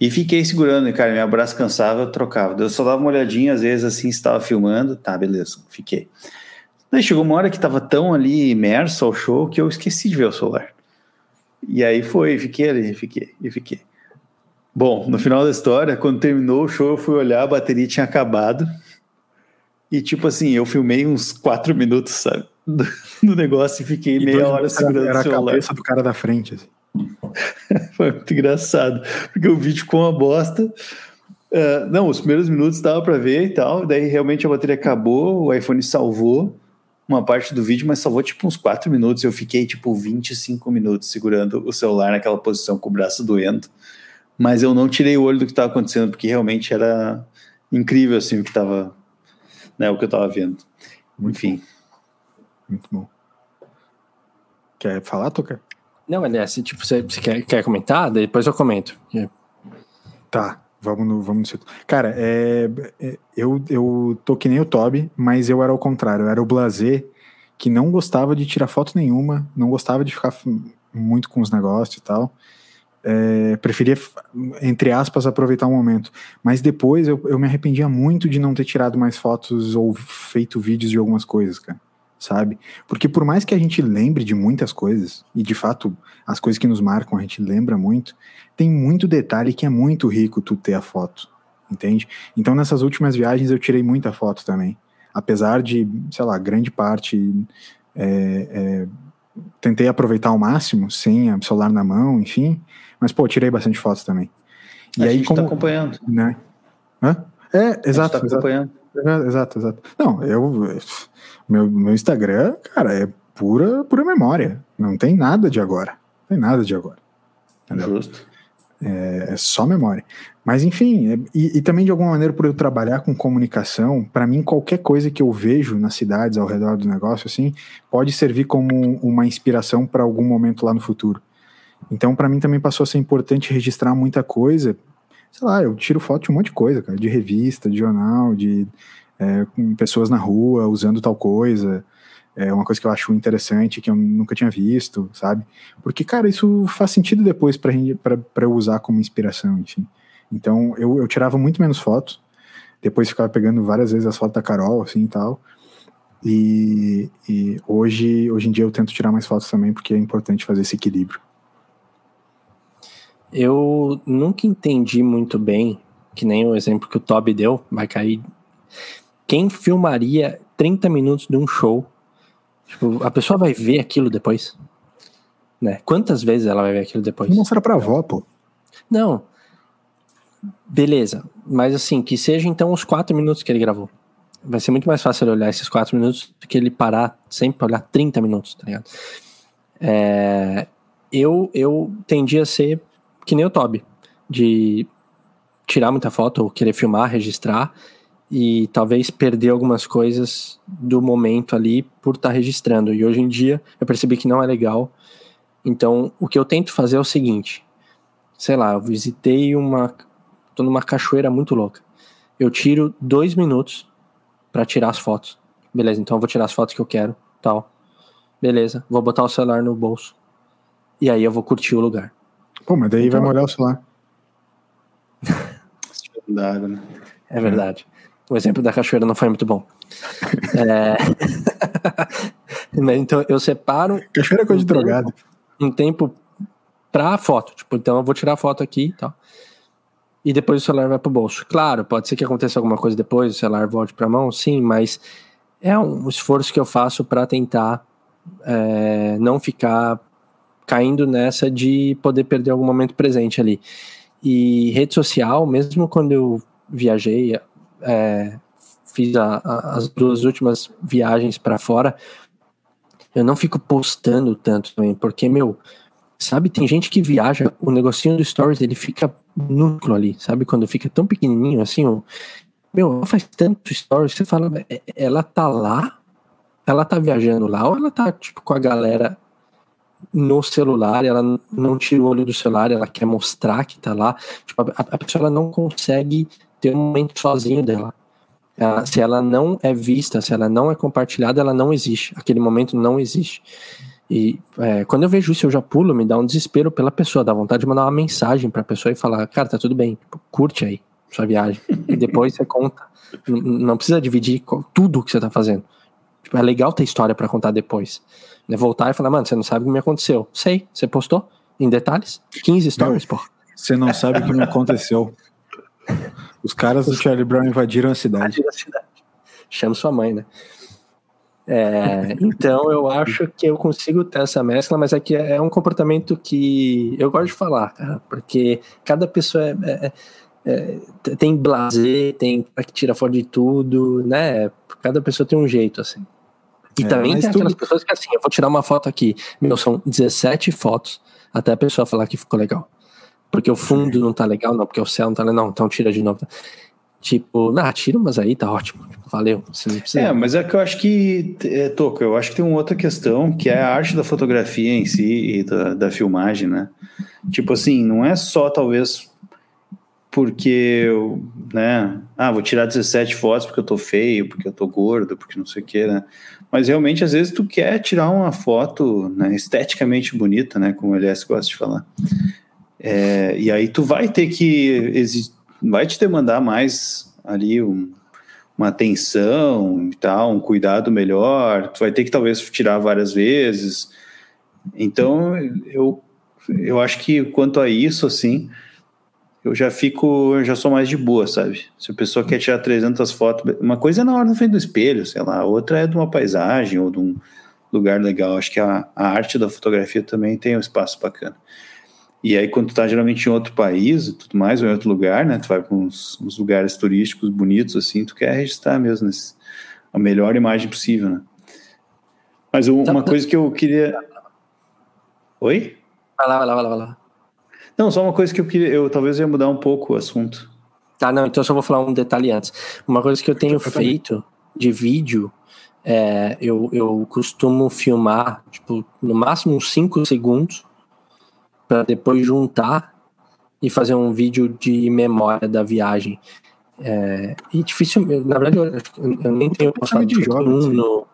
E fiquei segurando, e, cara, meu braço cansava, eu trocava. Eu só dava uma olhadinha, às vezes, assim, estava filmando, tá, beleza, fiquei. Daí chegou uma hora que estava tão ali imerso ao show que eu esqueci de ver o celular. E aí foi, fiquei ali, fiquei, e fiquei. Bom, no final da história, quando terminou o show, eu fui olhar, a bateria tinha acabado. E tipo assim, eu filmei uns quatro minutos, sabe? Do, do negócio e fiquei e meia hora segurando era o celular. Era a cabeça do cara da frente. Assim. Foi muito engraçado, porque o vídeo com uma bosta. Uh, não, os primeiros minutos dava para ver e tal, daí realmente a bateria acabou, o iPhone salvou uma parte do vídeo, mas salvou tipo uns 4 minutos. Eu fiquei tipo 25 minutos segurando o celular naquela posição com o braço doendo. Mas eu não tirei o olho do que estava acontecendo, porque realmente era incrível assim o que estava, né, o que eu estava vendo. Enfim. Muito bom. Quer falar, Toca? Não, aliás, tipo, você, você quer, quer comentar? Depois eu comento. Tá. Vamos no, vamos no Cara, é, é, eu, eu tô que nem o Toby, mas eu era o contrário. Eu era o blazer que não gostava de tirar foto nenhuma, não gostava de ficar muito com os negócios e tal. É, preferia, entre aspas, aproveitar o momento. Mas depois eu, eu me arrependia muito de não ter tirado mais fotos ou feito vídeos de algumas coisas, cara sabe? Porque por mais que a gente lembre de muitas coisas, e de fato as coisas que nos marcam a gente lembra muito, tem muito detalhe que é muito rico tu ter a foto, entende? Então nessas últimas viagens eu tirei muita foto também. Apesar de, sei lá, grande parte é, é, tentei aproveitar ao máximo, sem o celular na mão, enfim, mas pô, tirei bastante fotos também. E a aí, gente tá como, tá acompanhando. Né? Hã? É, exato. Tá acompanhando. Exato, exato, exato. Não, eu meu, meu Instagram, cara, é pura, pura memória. Não tem nada de agora. Não tem nada de agora. Entendeu? Justo. É, é só memória. Mas enfim, é, e, e, também de alguma maneira por eu trabalhar com comunicação, para mim qualquer coisa que eu vejo nas cidades ao redor do negócio assim, pode servir como uma inspiração para algum momento lá no futuro. Então para mim também passou a ser importante registrar muita coisa. Sei lá, eu tiro foto de um monte de coisa, cara, de revista, de jornal, de é, com pessoas na rua usando tal coisa. É uma coisa que eu acho interessante, que eu nunca tinha visto, sabe? Porque, cara, isso faz sentido depois para eu usar como inspiração, enfim. Então, eu, eu tirava muito menos fotos, depois ficava pegando várias vezes as fotos da Carol, assim e tal. E, e, hoje, hoje em dia eu tento tirar mais fotos também, porque é importante fazer esse equilíbrio. Eu nunca entendi muito bem, que nem o exemplo que o Toby deu, vai cair quem filmaria 30 minutos de um show? Tipo, a pessoa vai ver aquilo depois? Né? Quantas vezes ela vai ver aquilo depois? Mostra pra avó, pô. Não. Beleza. Mas assim, que seja então os quatro minutos que ele gravou. Vai ser muito mais fácil ele olhar esses quatro minutos do que ele parar sempre olhar 30 minutos, tá ligado? É, eu, eu tendi a ser que nem o Toby, de tirar muita foto ou querer filmar, registrar e talvez perder algumas coisas do momento ali por estar tá registrando. E hoje em dia eu percebi que não é legal. Então, o que eu tento fazer é o seguinte: sei lá, eu visitei uma. tô numa cachoeira muito louca. Eu tiro dois minutos para tirar as fotos. Beleza, então eu vou tirar as fotos que eu quero, tal. Beleza, vou botar o celular no bolso. E aí eu vou curtir o lugar. Pô, mas daí então, vai molhar o celular. d'água, né? É verdade. O exemplo da cachoeira não foi muito bom. é... então eu separo. Cachoeira é coisa um de drogado. Um tempo pra foto. Tipo, então eu vou tirar a foto aqui e tal. E depois o celular vai pro bolso. Claro, pode ser que aconteça alguma coisa depois, o celular volte pra mão, sim, mas é um esforço que eu faço para tentar é, não ficar caindo nessa de poder perder algum momento presente ali. E rede social, mesmo quando eu viajei, é, fiz a, a, as duas últimas viagens para fora, eu não fico postando tanto também, porque, meu, sabe, tem gente que viaja, o negocinho do Stories, ele fica núcleo ali, sabe, quando fica tão pequenininho assim, o, meu, faz tanto Stories, você fala, é, ela tá lá, ela tá viajando lá, ou ela tá, tipo, com a galera no celular, ela não tira o olho do celular, ela quer mostrar que tá lá, tipo, a, a pessoa ela não consegue ter um momento sozinho dela. Ela, se ela não é vista, se ela não é compartilhada, ela não existe. Aquele momento não existe. E é, quando eu vejo isso, eu já pulo, me dá um desespero pela pessoa, dá vontade de mandar uma mensagem pra pessoa e falar: Cara, tá tudo bem, tipo, curte aí sua viagem. e depois você conta. Não precisa dividir tudo que você tá fazendo. Tipo, é legal ter história para contar depois. Né? Voltar e falar: Mano, você não sabe o que me aconteceu. Sei, você postou em detalhes? 15 stories, pô. Você não sabe o que me aconteceu. Os caras do Charlie Brown invadiram a cidade. Invadiram a cidade. Chama sua mãe, né? É, então eu acho que eu consigo ter essa mescla, mas é que é um comportamento que eu gosto de falar, cara, porque cada pessoa é, é, é, tem blazer, tem que tira foto de tudo, né? Cada pessoa tem um jeito, assim. E é, também tem aquelas pessoas que assim, eu vou tirar uma foto aqui, meu, são 17 fotos até a pessoa falar que ficou legal porque o fundo não tá legal, não, porque o céu não tá legal, não, então tira de novo. Tipo, não, tira, mas aí tá ótimo. Tipo, valeu. É, mas é que eu acho que, é, Toca, eu acho que tem uma outra questão, que é a arte da fotografia em si e da, da filmagem, né? Tipo assim, não é só talvez porque eu, né, ah, vou tirar 17 fotos porque eu tô feio, porque eu tô gordo, porque não sei o que, né? Mas realmente, às vezes, tu quer tirar uma foto né, esteticamente bonita, né? Como o Elias gosta de falar. É, e aí tu vai ter que vai te demandar mais ali um, uma atenção e tal, um cuidado melhor. Tu vai ter que talvez tirar várias vezes. Então eu eu acho que quanto a isso assim, eu já fico, eu já sou mais de boa, sabe? Se a pessoa quer tirar 300 fotos, uma coisa é na hora na frente do espelho, sei lá, outra é de uma paisagem ou de um lugar legal. Acho que a, a arte da fotografia também tem um espaço bacana. E aí, quando tu tá geralmente em outro país e tudo mais, ou em outro lugar, né? Tu vai para uns, uns, lugares turísticos bonitos, assim, tu quer registrar mesmo a melhor imagem possível, né? Mas uma coisa que eu queria. Oi? Vai lá, vai lá, vai lá, vai lá. Não, só uma coisa que eu queria. Eu talvez ia mudar um pouco o assunto. Tá, não, então eu só vou falar um detalhe antes. Uma coisa que eu tenho feito de vídeo é, eu, eu costumo filmar, tipo, no máximo uns 5 segundos para depois juntar e fazer um vídeo de memória da viagem. É, e difícil, na verdade, eu, eu nem tenho postado de jogo, um assim. no,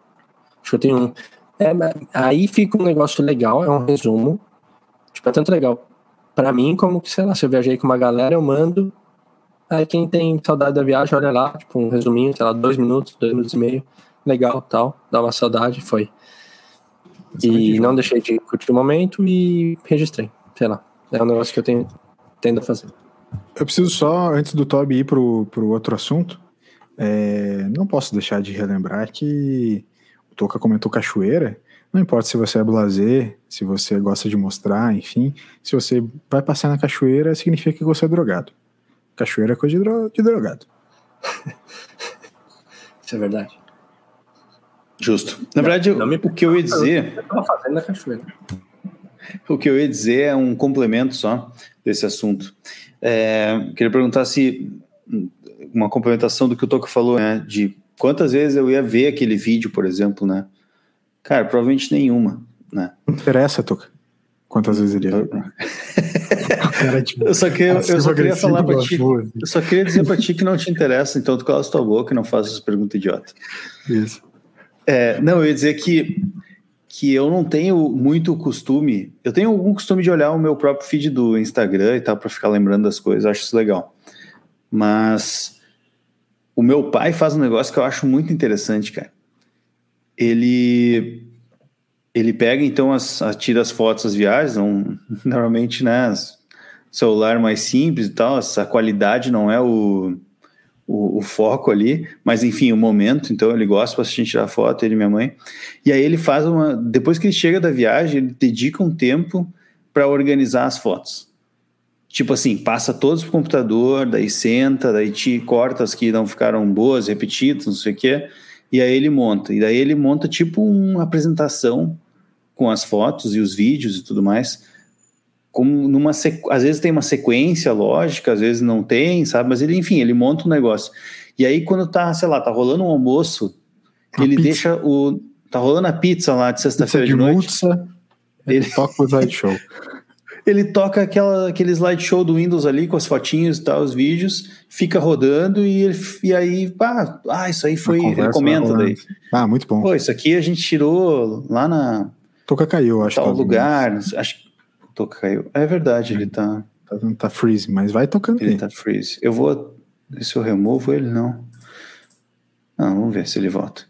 acho que eu tenho um. É, aí fica um negócio legal, é um resumo. Tipo, é tanto legal para mim como que, sei lá, se eu viajei com uma galera, eu mando. Aí quem tem saudade da viagem, olha lá, tipo, um resuminho, sei lá, dois minutos, dois minutos e meio. Legal, tal, dá uma saudade, foi. E não deixei de curtir o momento e registrei sei lá, é um negócio que eu tenho, tendo a fazer. Eu preciso só, antes do Toby ir pro, pro outro assunto, é, não posso deixar de relembrar que o Toca comentou cachoeira, não importa se você é blazer, se você gosta de mostrar, enfim, se você vai passar na cachoeira, significa que você é drogado. Cachoeira é coisa de, dro de drogado. Isso é verdade. Justo. Na verdade, não, não me... o que eu ia dizer. Eu estava fazendo na cachoeira. O que eu ia dizer é um complemento só desse assunto. É, queria perguntar se uma complementação do que o Toca falou, né? De quantas vezes eu ia ver aquele vídeo, por exemplo, né? Cara, provavelmente nenhuma, né? Não interessa, Toca. Quantas vezes ele tipo, eu só, que, eu só queria falar pra ti. Eu só queria dizer pra ti que não te interessa, então tu cala tua boca e não faça essa pergunta idiota. Isso. É, não, eu ia dizer que, que eu não tenho muito costume. Eu tenho algum costume de olhar o meu próprio feed do Instagram e tal, para ficar lembrando das coisas, acho isso legal. Mas o meu pai faz um negócio que eu acho muito interessante, cara. Ele ele pega então as, as tira as fotos das viagens, normalmente, né, celular mais simples e tal, essa qualidade não é o, o, o, foco ali, mas enfim, o momento, então ele gosta gente tirar foto, ele e minha mãe. E aí ele faz uma, depois que ele chega da viagem, ele dedica um tempo para organizar as fotos. Tipo assim, passa todos pro computador, daí senta, daí te corta as que não ficaram boas, repetidas, não sei o quê, e aí ele monta. E daí ele monta tipo uma apresentação com as fotos e os vídeos e tudo mais como numa às vezes tem uma sequência lógica, às vezes não tem, sabe? Mas ele, enfim, ele monta um negócio. E aí quando tá, sei lá, tá rolando um almoço, ele pizza. deixa o tá rolando a pizza lá de sexta-feira de, de, noite. Mutsa, ele toca o slideshow. ele toca aquela, aquele slideshow do Windows ali com as fotinhos e tal, os vídeos, fica rodando e, ele, e aí, pá, ah, isso aí foi, ele comenta daí. Ah, muito bom. Pô, isso aqui a gente tirou lá na Toca caiu, acho. Tal lugar, acho Toca caiu. É verdade, ele tá. Tá, tá freeze, mas vai tocando Ele aí. tá freeze. Eu vou. Se eu removo ele, não. Não, vamos ver se ele volta.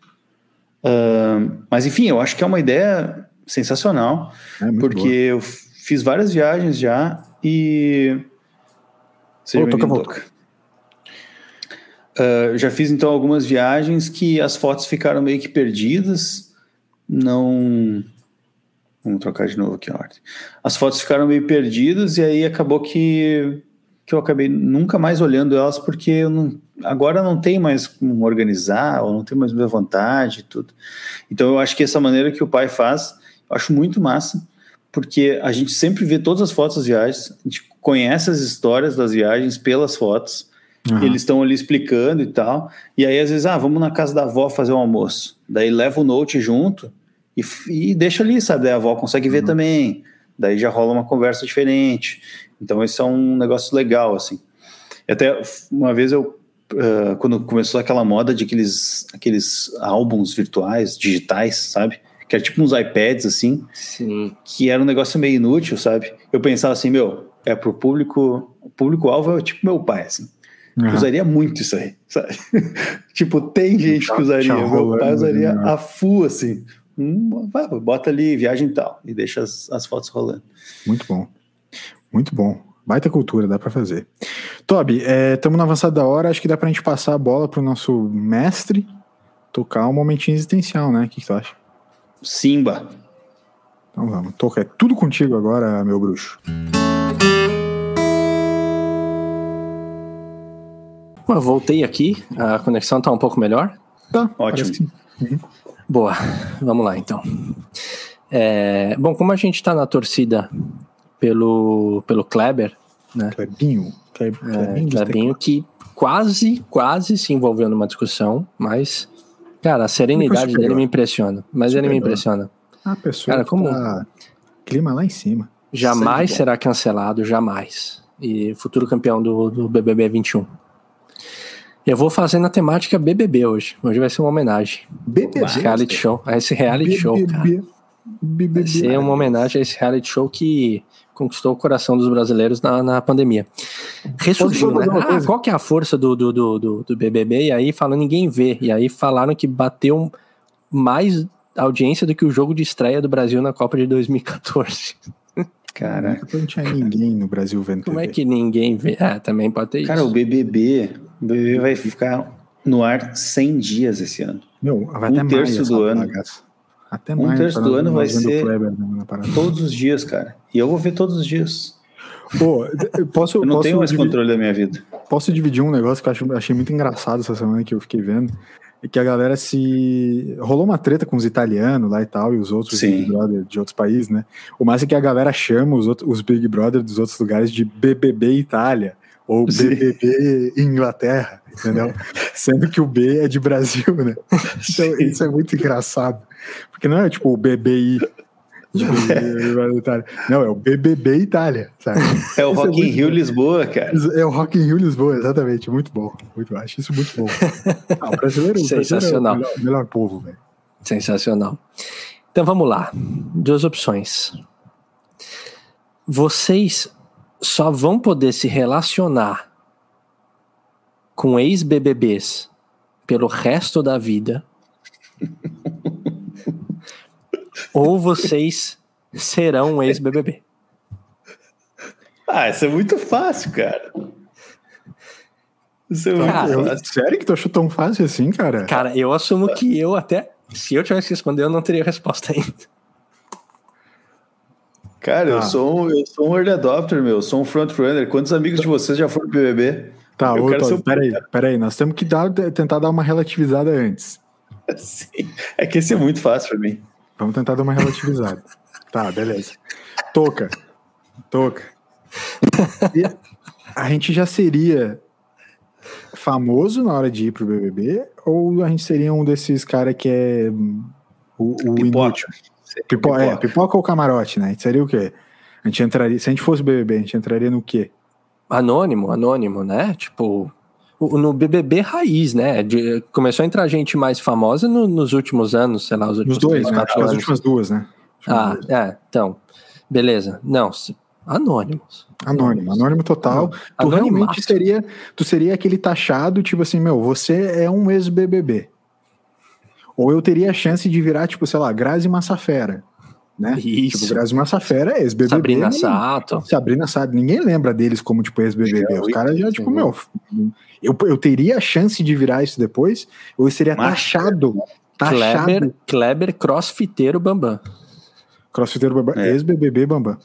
Uh, mas enfim, eu acho que é uma ideia sensacional. É, porque boa. eu fiz várias viagens já e. Seja oh, toca, toca. Uh, já fiz então algumas viagens que as fotos ficaram meio que perdidas, não Vamos trocar de novo aqui a ordem. As fotos ficaram meio perdidas e aí acabou que, que eu acabei nunca mais olhando elas porque eu não, agora não tem mais como organizar ou não tem mais muita vontade e tudo. Então eu acho que essa maneira que o pai faz, eu acho muito massa, porque a gente sempre vê todas as fotos das viagens, a gente conhece as histórias das viagens pelas fotos, Uhum. Eles estão ali explicando e tal. E aí, às vezes, ah, vamos na casa da avó fazer um almoço. Daí leva o note junto e, e deixa ali, sabe? A avó consegue ver uhum. também. Daí já rola uma conversa diferente. Então, esse é um negócio legal, assim. Até uma vez eu, uh, quando começou aquela moda de aqueles, aqueles álbuns virtuais, digitais, sabe? Que era tipo uns iPads, assim. Sim. Que era um negócio meio inútil, sabe? Eu pensava assim, meu, é pro público. O público-alvo é tipo meu pai, assim. Uhum. Usaria muito isso aí, sabe? tipo, tem gente que usaria. Meu pai usaria né? a full, assim. Hum, vai, bota ali viagem e tal, e deixa as, as fotos rolando. Muito bom. Muito bom. Baita cultura, dá para fazer. Toby, estamos é, na avançada da hora, acho que dá pra gente passar a bola pro nosso mestre tocar um momentinho existencial, né? O que, que tu acha? Simba. Então vamos, toca. É tudo contigo agora, meu bruxo. Bom, eu voltei aqui, a conexão tá um pouco melhor. Tá, ótimo. Uhum. Boa, vamos lá então. É, bom, como a gente está na torcida pelo, pelo Kleber, né? Klebinho. Klebinho, é, Klebinho que quase, quase se envolveu numa discussão, mas, cara, a serenidade dele me impressiona. Mas ele me impressiona. A pessoa cara, como tá clima lá em cima. Jamais será cancelado, jamais. E futuro campeão do, do BBB 21. Eu vou fazer na temática BBB hoje. Hoje vai ser uma homenagem. BBB? Esse reality show. A esse reality BBB. show, cara. BBB. Vai ser uma homenagem a esse reality show que conquistou o coração dos brasileiros na, na pandemia. Ressurgiu, né? Ah, qual que é a força do, do, do, do, do BBB? E aí falando, ninguém vê. E aí falaram que bateu mais audiência do que o jogo de estreia do Brasil na Copa de 2014. Cara, não tinha ninguém no Brasil vendo Como TV. é que ninguém vê? É, também pode ter Cara, isso. Cara, o BBB, o BBB vai ficar no ar 100 dias esse ano. Meu, vai um terço do ano. Bagaça. Até um mais, terço do ano vai ser Kleber, né, todos os dias, cara. E eu vou ver todos os dias. Pô, posso, eu não posso tenho mais dividir, controle da minha vida. Posso dividir um negócio que eu achei muito engraçado essa semana que eu fiquei vendo? É que a galera se. Rolou uma treta com os italianos lá e tal, e os outros Sim. Big Brother de outros países, né? O mais é que a galera chama os, outros, os Big Brother dos outros lugares de BBB Itália ou BBB Inglaterra, entendeu? Sendo que o B é de Brasil, né? Então, isso é muito engraçado. Porque não é tipo o BBI. Não, é o BBB Itália, sabe? É o isso Rock é in Rio bom. Lisboa, cara. É o Rock in Rio Lisboa, exatamente. Muito bom. Muito, acho isso muito bom. Ah, o brasileiro, Sensacional. O brasileiro é o melhor, melhor povo, velho. Sensacional. Então vamos lá. Duas opções. Vocês só vão poder se relacionar com ex-BBBs pelo resto da vida. ou vocês serão um ex-BBB. Ah, isso é muito fácil, cara. Isso é muito cara, fácil. Sério que tu achou tão fácil assim, cara? Cara, eu assumo que eu até. Se eu tivesse que responder, eu não teria resposta ainda. Cara, ah. eu, sou um, eu sou um early adopter, meu. Eu sou um frontrunner. Quantos amigos de vocês já foram pro BBB? Tá, eu ô, quero Todd, peraí, peraí. Nós temos que dar, tentar dar uma relativizada antes. Sim. É que esse é muito fácil pra mim. Vamos tentar dar uma relativizada. tá, beleza. Toca. Toca. E a gente já seria famoso na hora de ir pro BBB ou a gente seria um desses caras que é o, o inútil? Pipo pipoca. É, pipoca ou camarote, né? Seria o quê? A gente entraria, se a gente fosse BBB, a gente entraria no quê? Anônimo, anônimo, né? Tipo, no BBB raiz, né? De, começou a entrar gente mais famosa no, nos últimos anos, sei lá, os últimos dois, né? As últimas duas, né? ah, duas. é, então, beleza. Não, anônimos. Anônimo, anônimo total. Não, tu realmente seria, tu seria aquele taxado, tipo assim, meu, você é um ex-BBB. Ou eu teria a chance de virar, tipo, sei lá, Grazi Massafera. Né? Isso. Tipo, Grazi Massafera é ex-BBB. Sabrina Sato. Sabrina Sato. Ninguém lembra deles como, tipo, ex-BBB. Os caras já, tipo, meu, eu, eu teria a chance de virar isso depois, ou eu seria Mas, taxado. Taxado. Kleber, Kleber crossfiteiro Bambam. Crossfiteiro Bambam. É. Ex-BBB Bambam.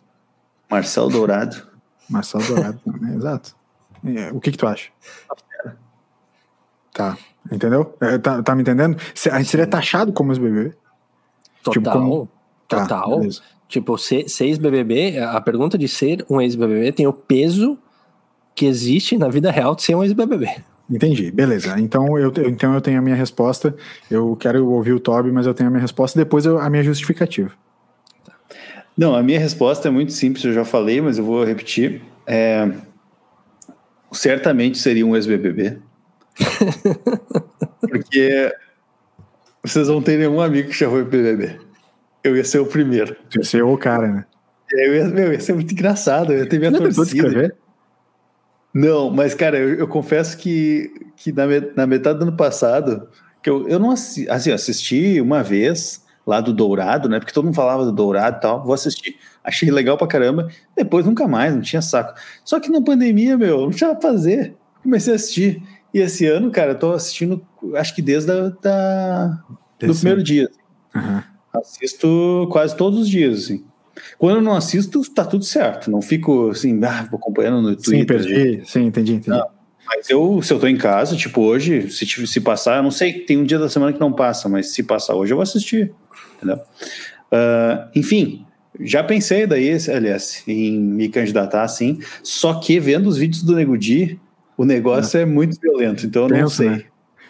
Marcel Dourado. Marcel Dourado, né? exato. É, o que que tu acha? Tá. Entendeu? É, tá, tá me entendendo? A gente seria taxado como ex-BBB. Total. Tipo, como... Tá, total. Beleza. Tipo, ser, ser ex-BBB, a pergunta de ser um ex-BBB tem o peso que existe na vida real de ser um ex-BBB. Entendi, beleza. Então eu, então eu tenho a minha resposta. Eu quero ouvir o Toby, mas eu tenho a minha resposta. Depois eu, a minha justificativa. Não, a minha resposta é muito simples. Eu já falei, mas eu vou repetir. É, certamente seria um ex-BBB. Porque vocês não têm nenhum amigo que já foi BBB. Eu ia ser o primeiro. Tu ia ser o cara, né? Eu ia, meu, ia ser muito engraçado. Eu ia ter minha não torcida. Não, mas, cara, eu, eu confesso que, que na, na, metade do ano passado, que eu, eu não assisti, assim, assisti uma vez lá do Dourado, né? Porque todo mundo falava do Dourado e tal. Vou assistir. Achei legal pra caramba. Depois nunca mais, não tinha saco. Só que na pandemia, meu, não tinha fazer. Comecei a assistir. E esse ano, cara, eu tô assistindo, acho que desde a, da, do primeiro dia. Uhum. Assisto quase todos os dias, assim. Quando eu não assisto, tá tudo certo. Não fico assim, ah, vou acompanhando no Twitter. Sim, perdi. Sim, entendi, entendi. Não, mas eu, se eu tô em casa, tipo, hoje, se, se passar, eu não sei, tem um dia da semana que não passa, mas se passar hoje, eu vou assistir. Entendeu? Uh, enfim, já pensei daí, aliás, em me candidatar assim, só que vendo os vídeos do Nego Di, o negócio é, é muito violento, então eu Penso, não sei. Né?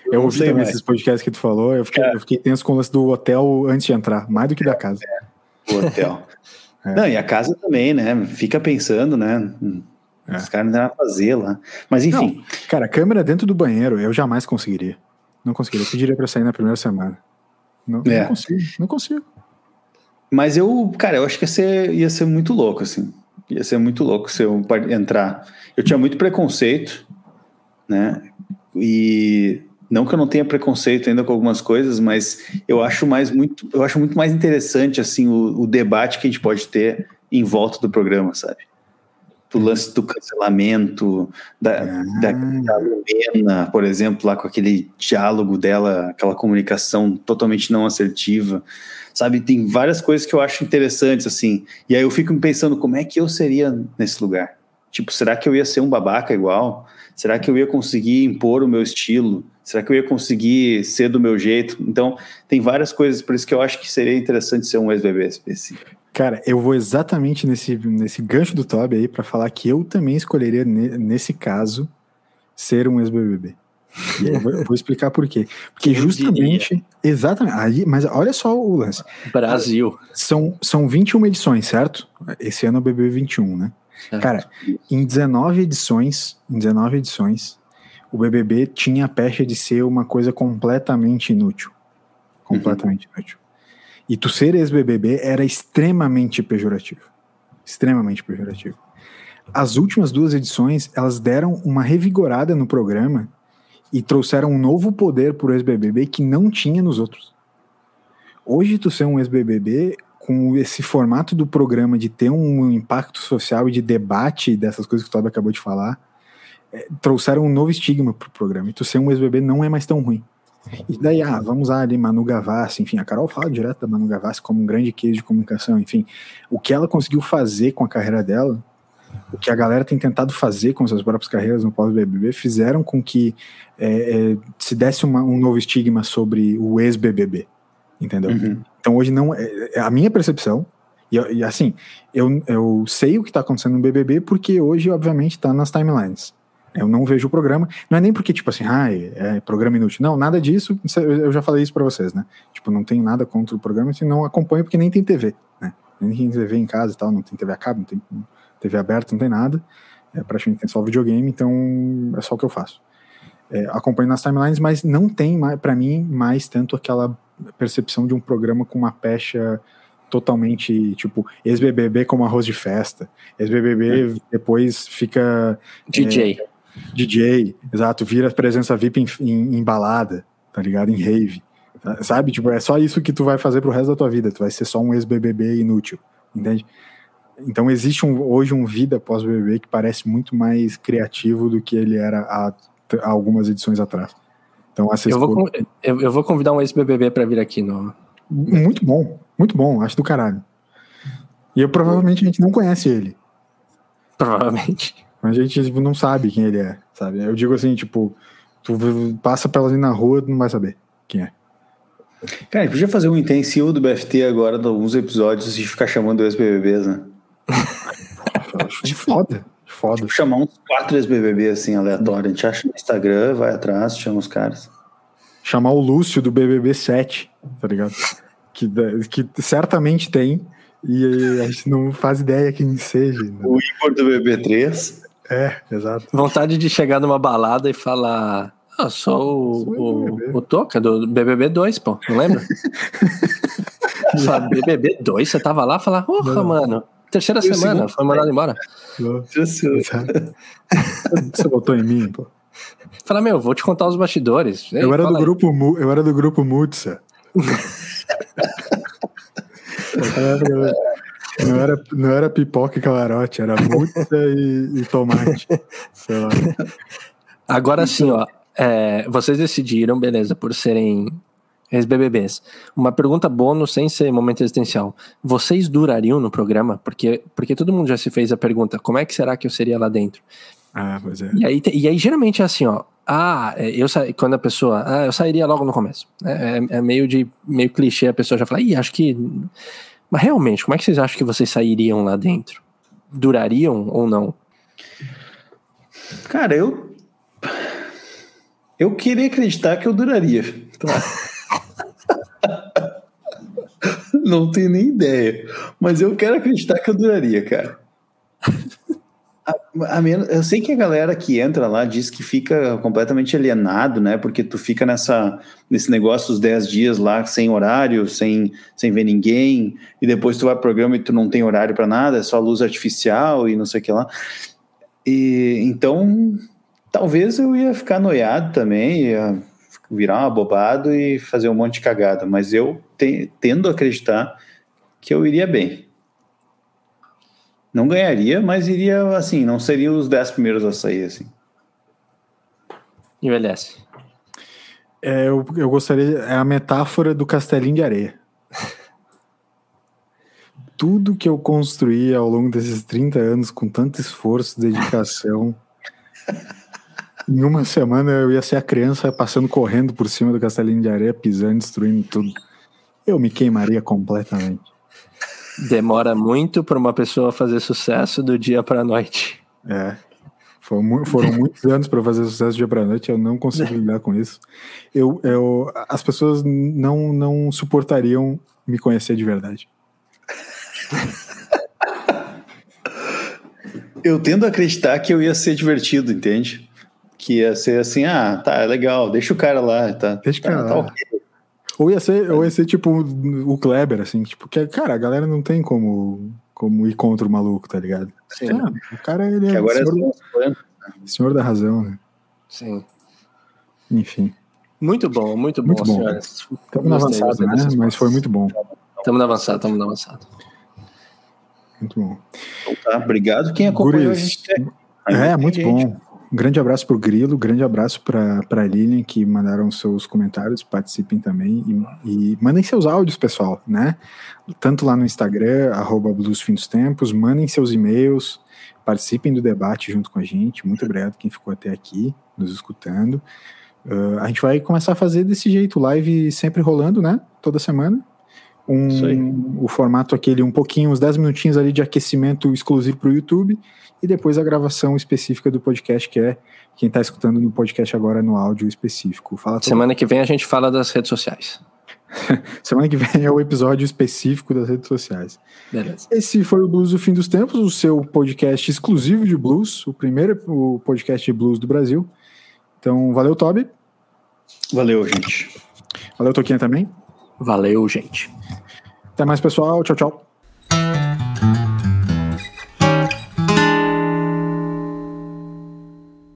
Eu, eu ouvi também mais. esses podcasts que tu falou, eu fiquei, é. eu fiquei tenso com o lance do hotel antes de entrar, mais do que da casa. É, o hotel. é. Não, e a casa também, né? Fica pensando, né? É. Os caras não a fazer lá. Mas enfim. Não, cara, câmera dentro do banheiro, eu jamais conseguiria. Não conseguiria. Eu pediria pra sair na primeira semana. Não, é. não consigo, não consigo. Mas eu, cara, eu acho que ia ser, ia ser muito louco, assim. Ia ser muito louco se eu entrar. Eu tinha muito preconceito, né? E não que eu não tenha preconceito ainda com algumas coisas, mas eu acho mais muito, eu acho muito mais interessante assim o, o debate que a gente pode ter em volta do programa, sabe? Do uhum. lance do cancelamento, da, ah. da, da Lumena, por exemplo, lá com aquele diálogo dela, aquela comunicação totalmente não assertiva, sabe? Tem várias coisas que eu acho interessantes, assim. E aí eu fico pensando como é que eu seria nesse lugar. Tipo, será que eu ia ser um babaca igual? Será que eu ia conseguir impor o meu estilo? Será que eu ia conseguir ser do meu jeito? Então, tem várias coisas, por isso que eu acho que seria interessante ser um ex-bebê específico. Cara, eu vou exatamente nesse, nesse gancho do Toby aí para falar que eu também escolheria, nesse caso, ser um ex-BBB. Eu vou, eu vou explicar por quê. Porque eu justamente. Diria. Exatamente. Aí, mas olha só o lance. Brasil. São, são 21 edições, certo? Esse ano é o BBB 21, né? Certo. Cara, em 19 edições, em 19 edições, o BBB tinha a pecha de ser uma coisa completamente inútil. Completamente uhum. inútil. E tu ser ex-BBB era extremamente pejorativo. Extremamente pejorativo. As últimas duas edições, elas deram uma revigorada no programa e trouxeram um novo poder pro ex-BBB que não tinha nos outros. Hoje tu ser um ex-BBB com esse formato do programa de ter um impacto social e de debate dessas coisas que o Tobi acabou de falar, é, trouxeram um novo estigma pro programa. E tu ser um ex-BBB não é mais tão ruim. E daí, ah, vamos lá ali, Manu Gavassi, enfim, a Carol fala direto da Manu Gavassi como um grande case de comunicação, enfim, o que ela conseguiu fazer com a carreira dela, o que a galera tem tentado fazer com suas próprias carreiras no pós-BBB, fizeram com que é, é, se desse uma, um novo estigma sobre o ex-BBB, entendeu? Uhum. Então hoje não, é, é, a minha percepção, e, e assim, eu, eu sei o que está acontecendo no BBB porque hoje, obviamente, está nas timelines. Eu não vejo o programa. Não é nem porque, tipo assim, ah, é programa inútil. Não, nada disso. Eu já falei isso para vocês, né? Tipo, não tem nada contra o programa, assim, não acompanho porque nem tem TV, né? Nem tem TV em casa e tal, não tem TV a cabo, não tem TV aberta, não tem nada. É, praticamente tem só videogame, então é só o que eu faço. É, acompanho nas timelines, mas não tem, para mim, mais tanto aquela percepção de um programa com uma pecha totalmente, tipo, ex-BBB como arroz de festa. Ex-BBB é. depois fica... DJ. É, DJ, exato, vira presença VIP em, em, em, balada, tá ligado? Em rave. Sabe? Tipo, é só isso que tu vai fazer pro resto da tua vida. Tu vai ser só um ex-BBB inútil, entende? Então existe um, hoje um vida pós-BBB que parece muito mais criativo do que ele era há, há algumas edições atrás. Então, eu, vou, eu, eu, vou convidar um ex-BBB para vir aqui no. Muito bom, muito bom, acho do caralho. E eu provavelmente a gente não conhece ele. Provavelmente. A gente tipo, não sabe quem ele é, sabe? Eu digo assim, tipo, tu passa pela ali na rua, não vai saber quem é. Cara, podia fazer um intensivo do BFT agora, de alguns episódios, e ficar chamando ex-BBBs, né? de foda, foda. Tipo, chamar uns quatro ex-BBB assim, aleatório. A gente acha no Instagram, vai atrás, chama os caras. Chamar o Lúcio do BBB 7, tá ligado? que, que certamente tem, e a gente não faz ideia quem seja. Né? O Igor do BB3. É, exato. Vontade de chegar numa balada e falar. Ah, sou o, o, o Toca do BBB 2, pô, não lembra? Só BBB 2, você tava lá e falar, porra, mano, terceira eu semana, foi mandado embora. Você botou em mim, pô. Fala, meu, vou te contar os bastidores. Ei, eu, era do grupo, eu era do grupo Mutsa. Não era, não era pipoca e camarote, era multa e, e, tomate. Sei lá. Agora sim, ó. É, vocês decidiram, beleza, por serem ex-BBBs. Uma pergunta bônus sem ser momento existencial. Vocês durariam no programa? Porque, porque todo mundo já se fez a pergunta: como é que será que eu seria lá dentro? Ah, pois é. E aí, e aí geralmente é assim, ó. Ah, é, eu sa... quando a pessoa. Ah, eu sairia logo no começo. É, é, é meio de meio clichê a pessoa já fala, ih, acho que mas realmente, como é que vocês acham que vocês sairiam lá dentro? Durariam ou não? Cara, eu. Eu queria acreditar que eu duraria. Não tenho nem ideia. Mas eu quero acreditar que eu duraria, cara. A, a menos, eu sei que a galera que entra lá diz que fica completamente alienado, né? Porque tu fica nessa, nesse negócio dos 10 dias lá, sem horário, sem, sem ver ninguém, e depois tu vai pro programa e tu não tem horário para nada, é só luz artificial e não sei o que lá. E então, talvez eu ia ficar noiado também, ia virar um abobado e fazer um monte de cagada, mas eu te, tendo a acreditar que eu iria bem. Não ganharia, mas iria, assim, não seria os dez primeiros a sair, assim. Envelhece. É, eu, eu gostaria, é a metáfora do castelinho de areia. Tudo que eu construí ao longo desses 30 anos com tanto esforço, dedicação, em uma semana eu ia ser a criança passando correndo por cima do castelinho de areia, pisando, destruindo tudo. Eu me queimaria completamente. Demora muito para uma pessoa fazer sucesso do dia para a noite. É. Foram, foram muitos anos para fazer sucesso do dia para a noite, eu não consigo lidar com isso. Eu, eu, as pessoas não, não suportariam me conhecer de verdade. Eu tendo a acreditar que eu ia ser divertido, entende? Que ia ser assim, ah, tá, legal, deixa o cara lá, tá. Deixa o tá, cara tá lá. ok. Ou ia ser, ou ia ser tipo o Kleber, assim, tipo, que, cara, a galera não tem como, como ir contra o maluco, tá ligado? Sim. Ah, o cara, ele Que é agora é senhor, só uns planos. senhor da razão, né? Sim. Enfim. Muito bom, muito bom, Muito bom. senhores. Estamos na avançada, né? Mas foi muito bom. Estamos na avançada, estamos na avançada. Muito bom. Então tá, obrigado quem acompanhou a Guris, gente. É, Tem muito gente. bom. Um grande abraço pro Grilo, grande abraço pra, pra Lilian, que mandaram seus comentários, participem também e, e mandem seus áudios, pessoal, né? Tanto lá no Instagram, arroba dos Tempos, mandem seus e-mails, participem do debate junto com a gente. Muito obrigado quem ficou até aqui, nos escutando. Uh, a gente vai começar a fazer desse jeito, live sempre rolando, né? Toda semana. Um, o formato aquele, um pouquinho, uns 10 minutinhos ali de aquecimento exclusivo para o YouTube e depois a gravação específica do podcast, que é quem está escutando no podcast agora no áudio específico. Fala todo- Semana que vem a gente fala das redes sociais. Semana que vem é o episódio específico das redes sociais. Beleza. Esse foi o Blues do Fim dos Tempos, o seu podcast exclusivo de blues, o primeiro o podcast de blues do Brasil. Então, valeu, Toby. Valeu, gente. Valeu, Toquinha também. Valeu, gente. Até mais, pessoal. Tchau, tchau.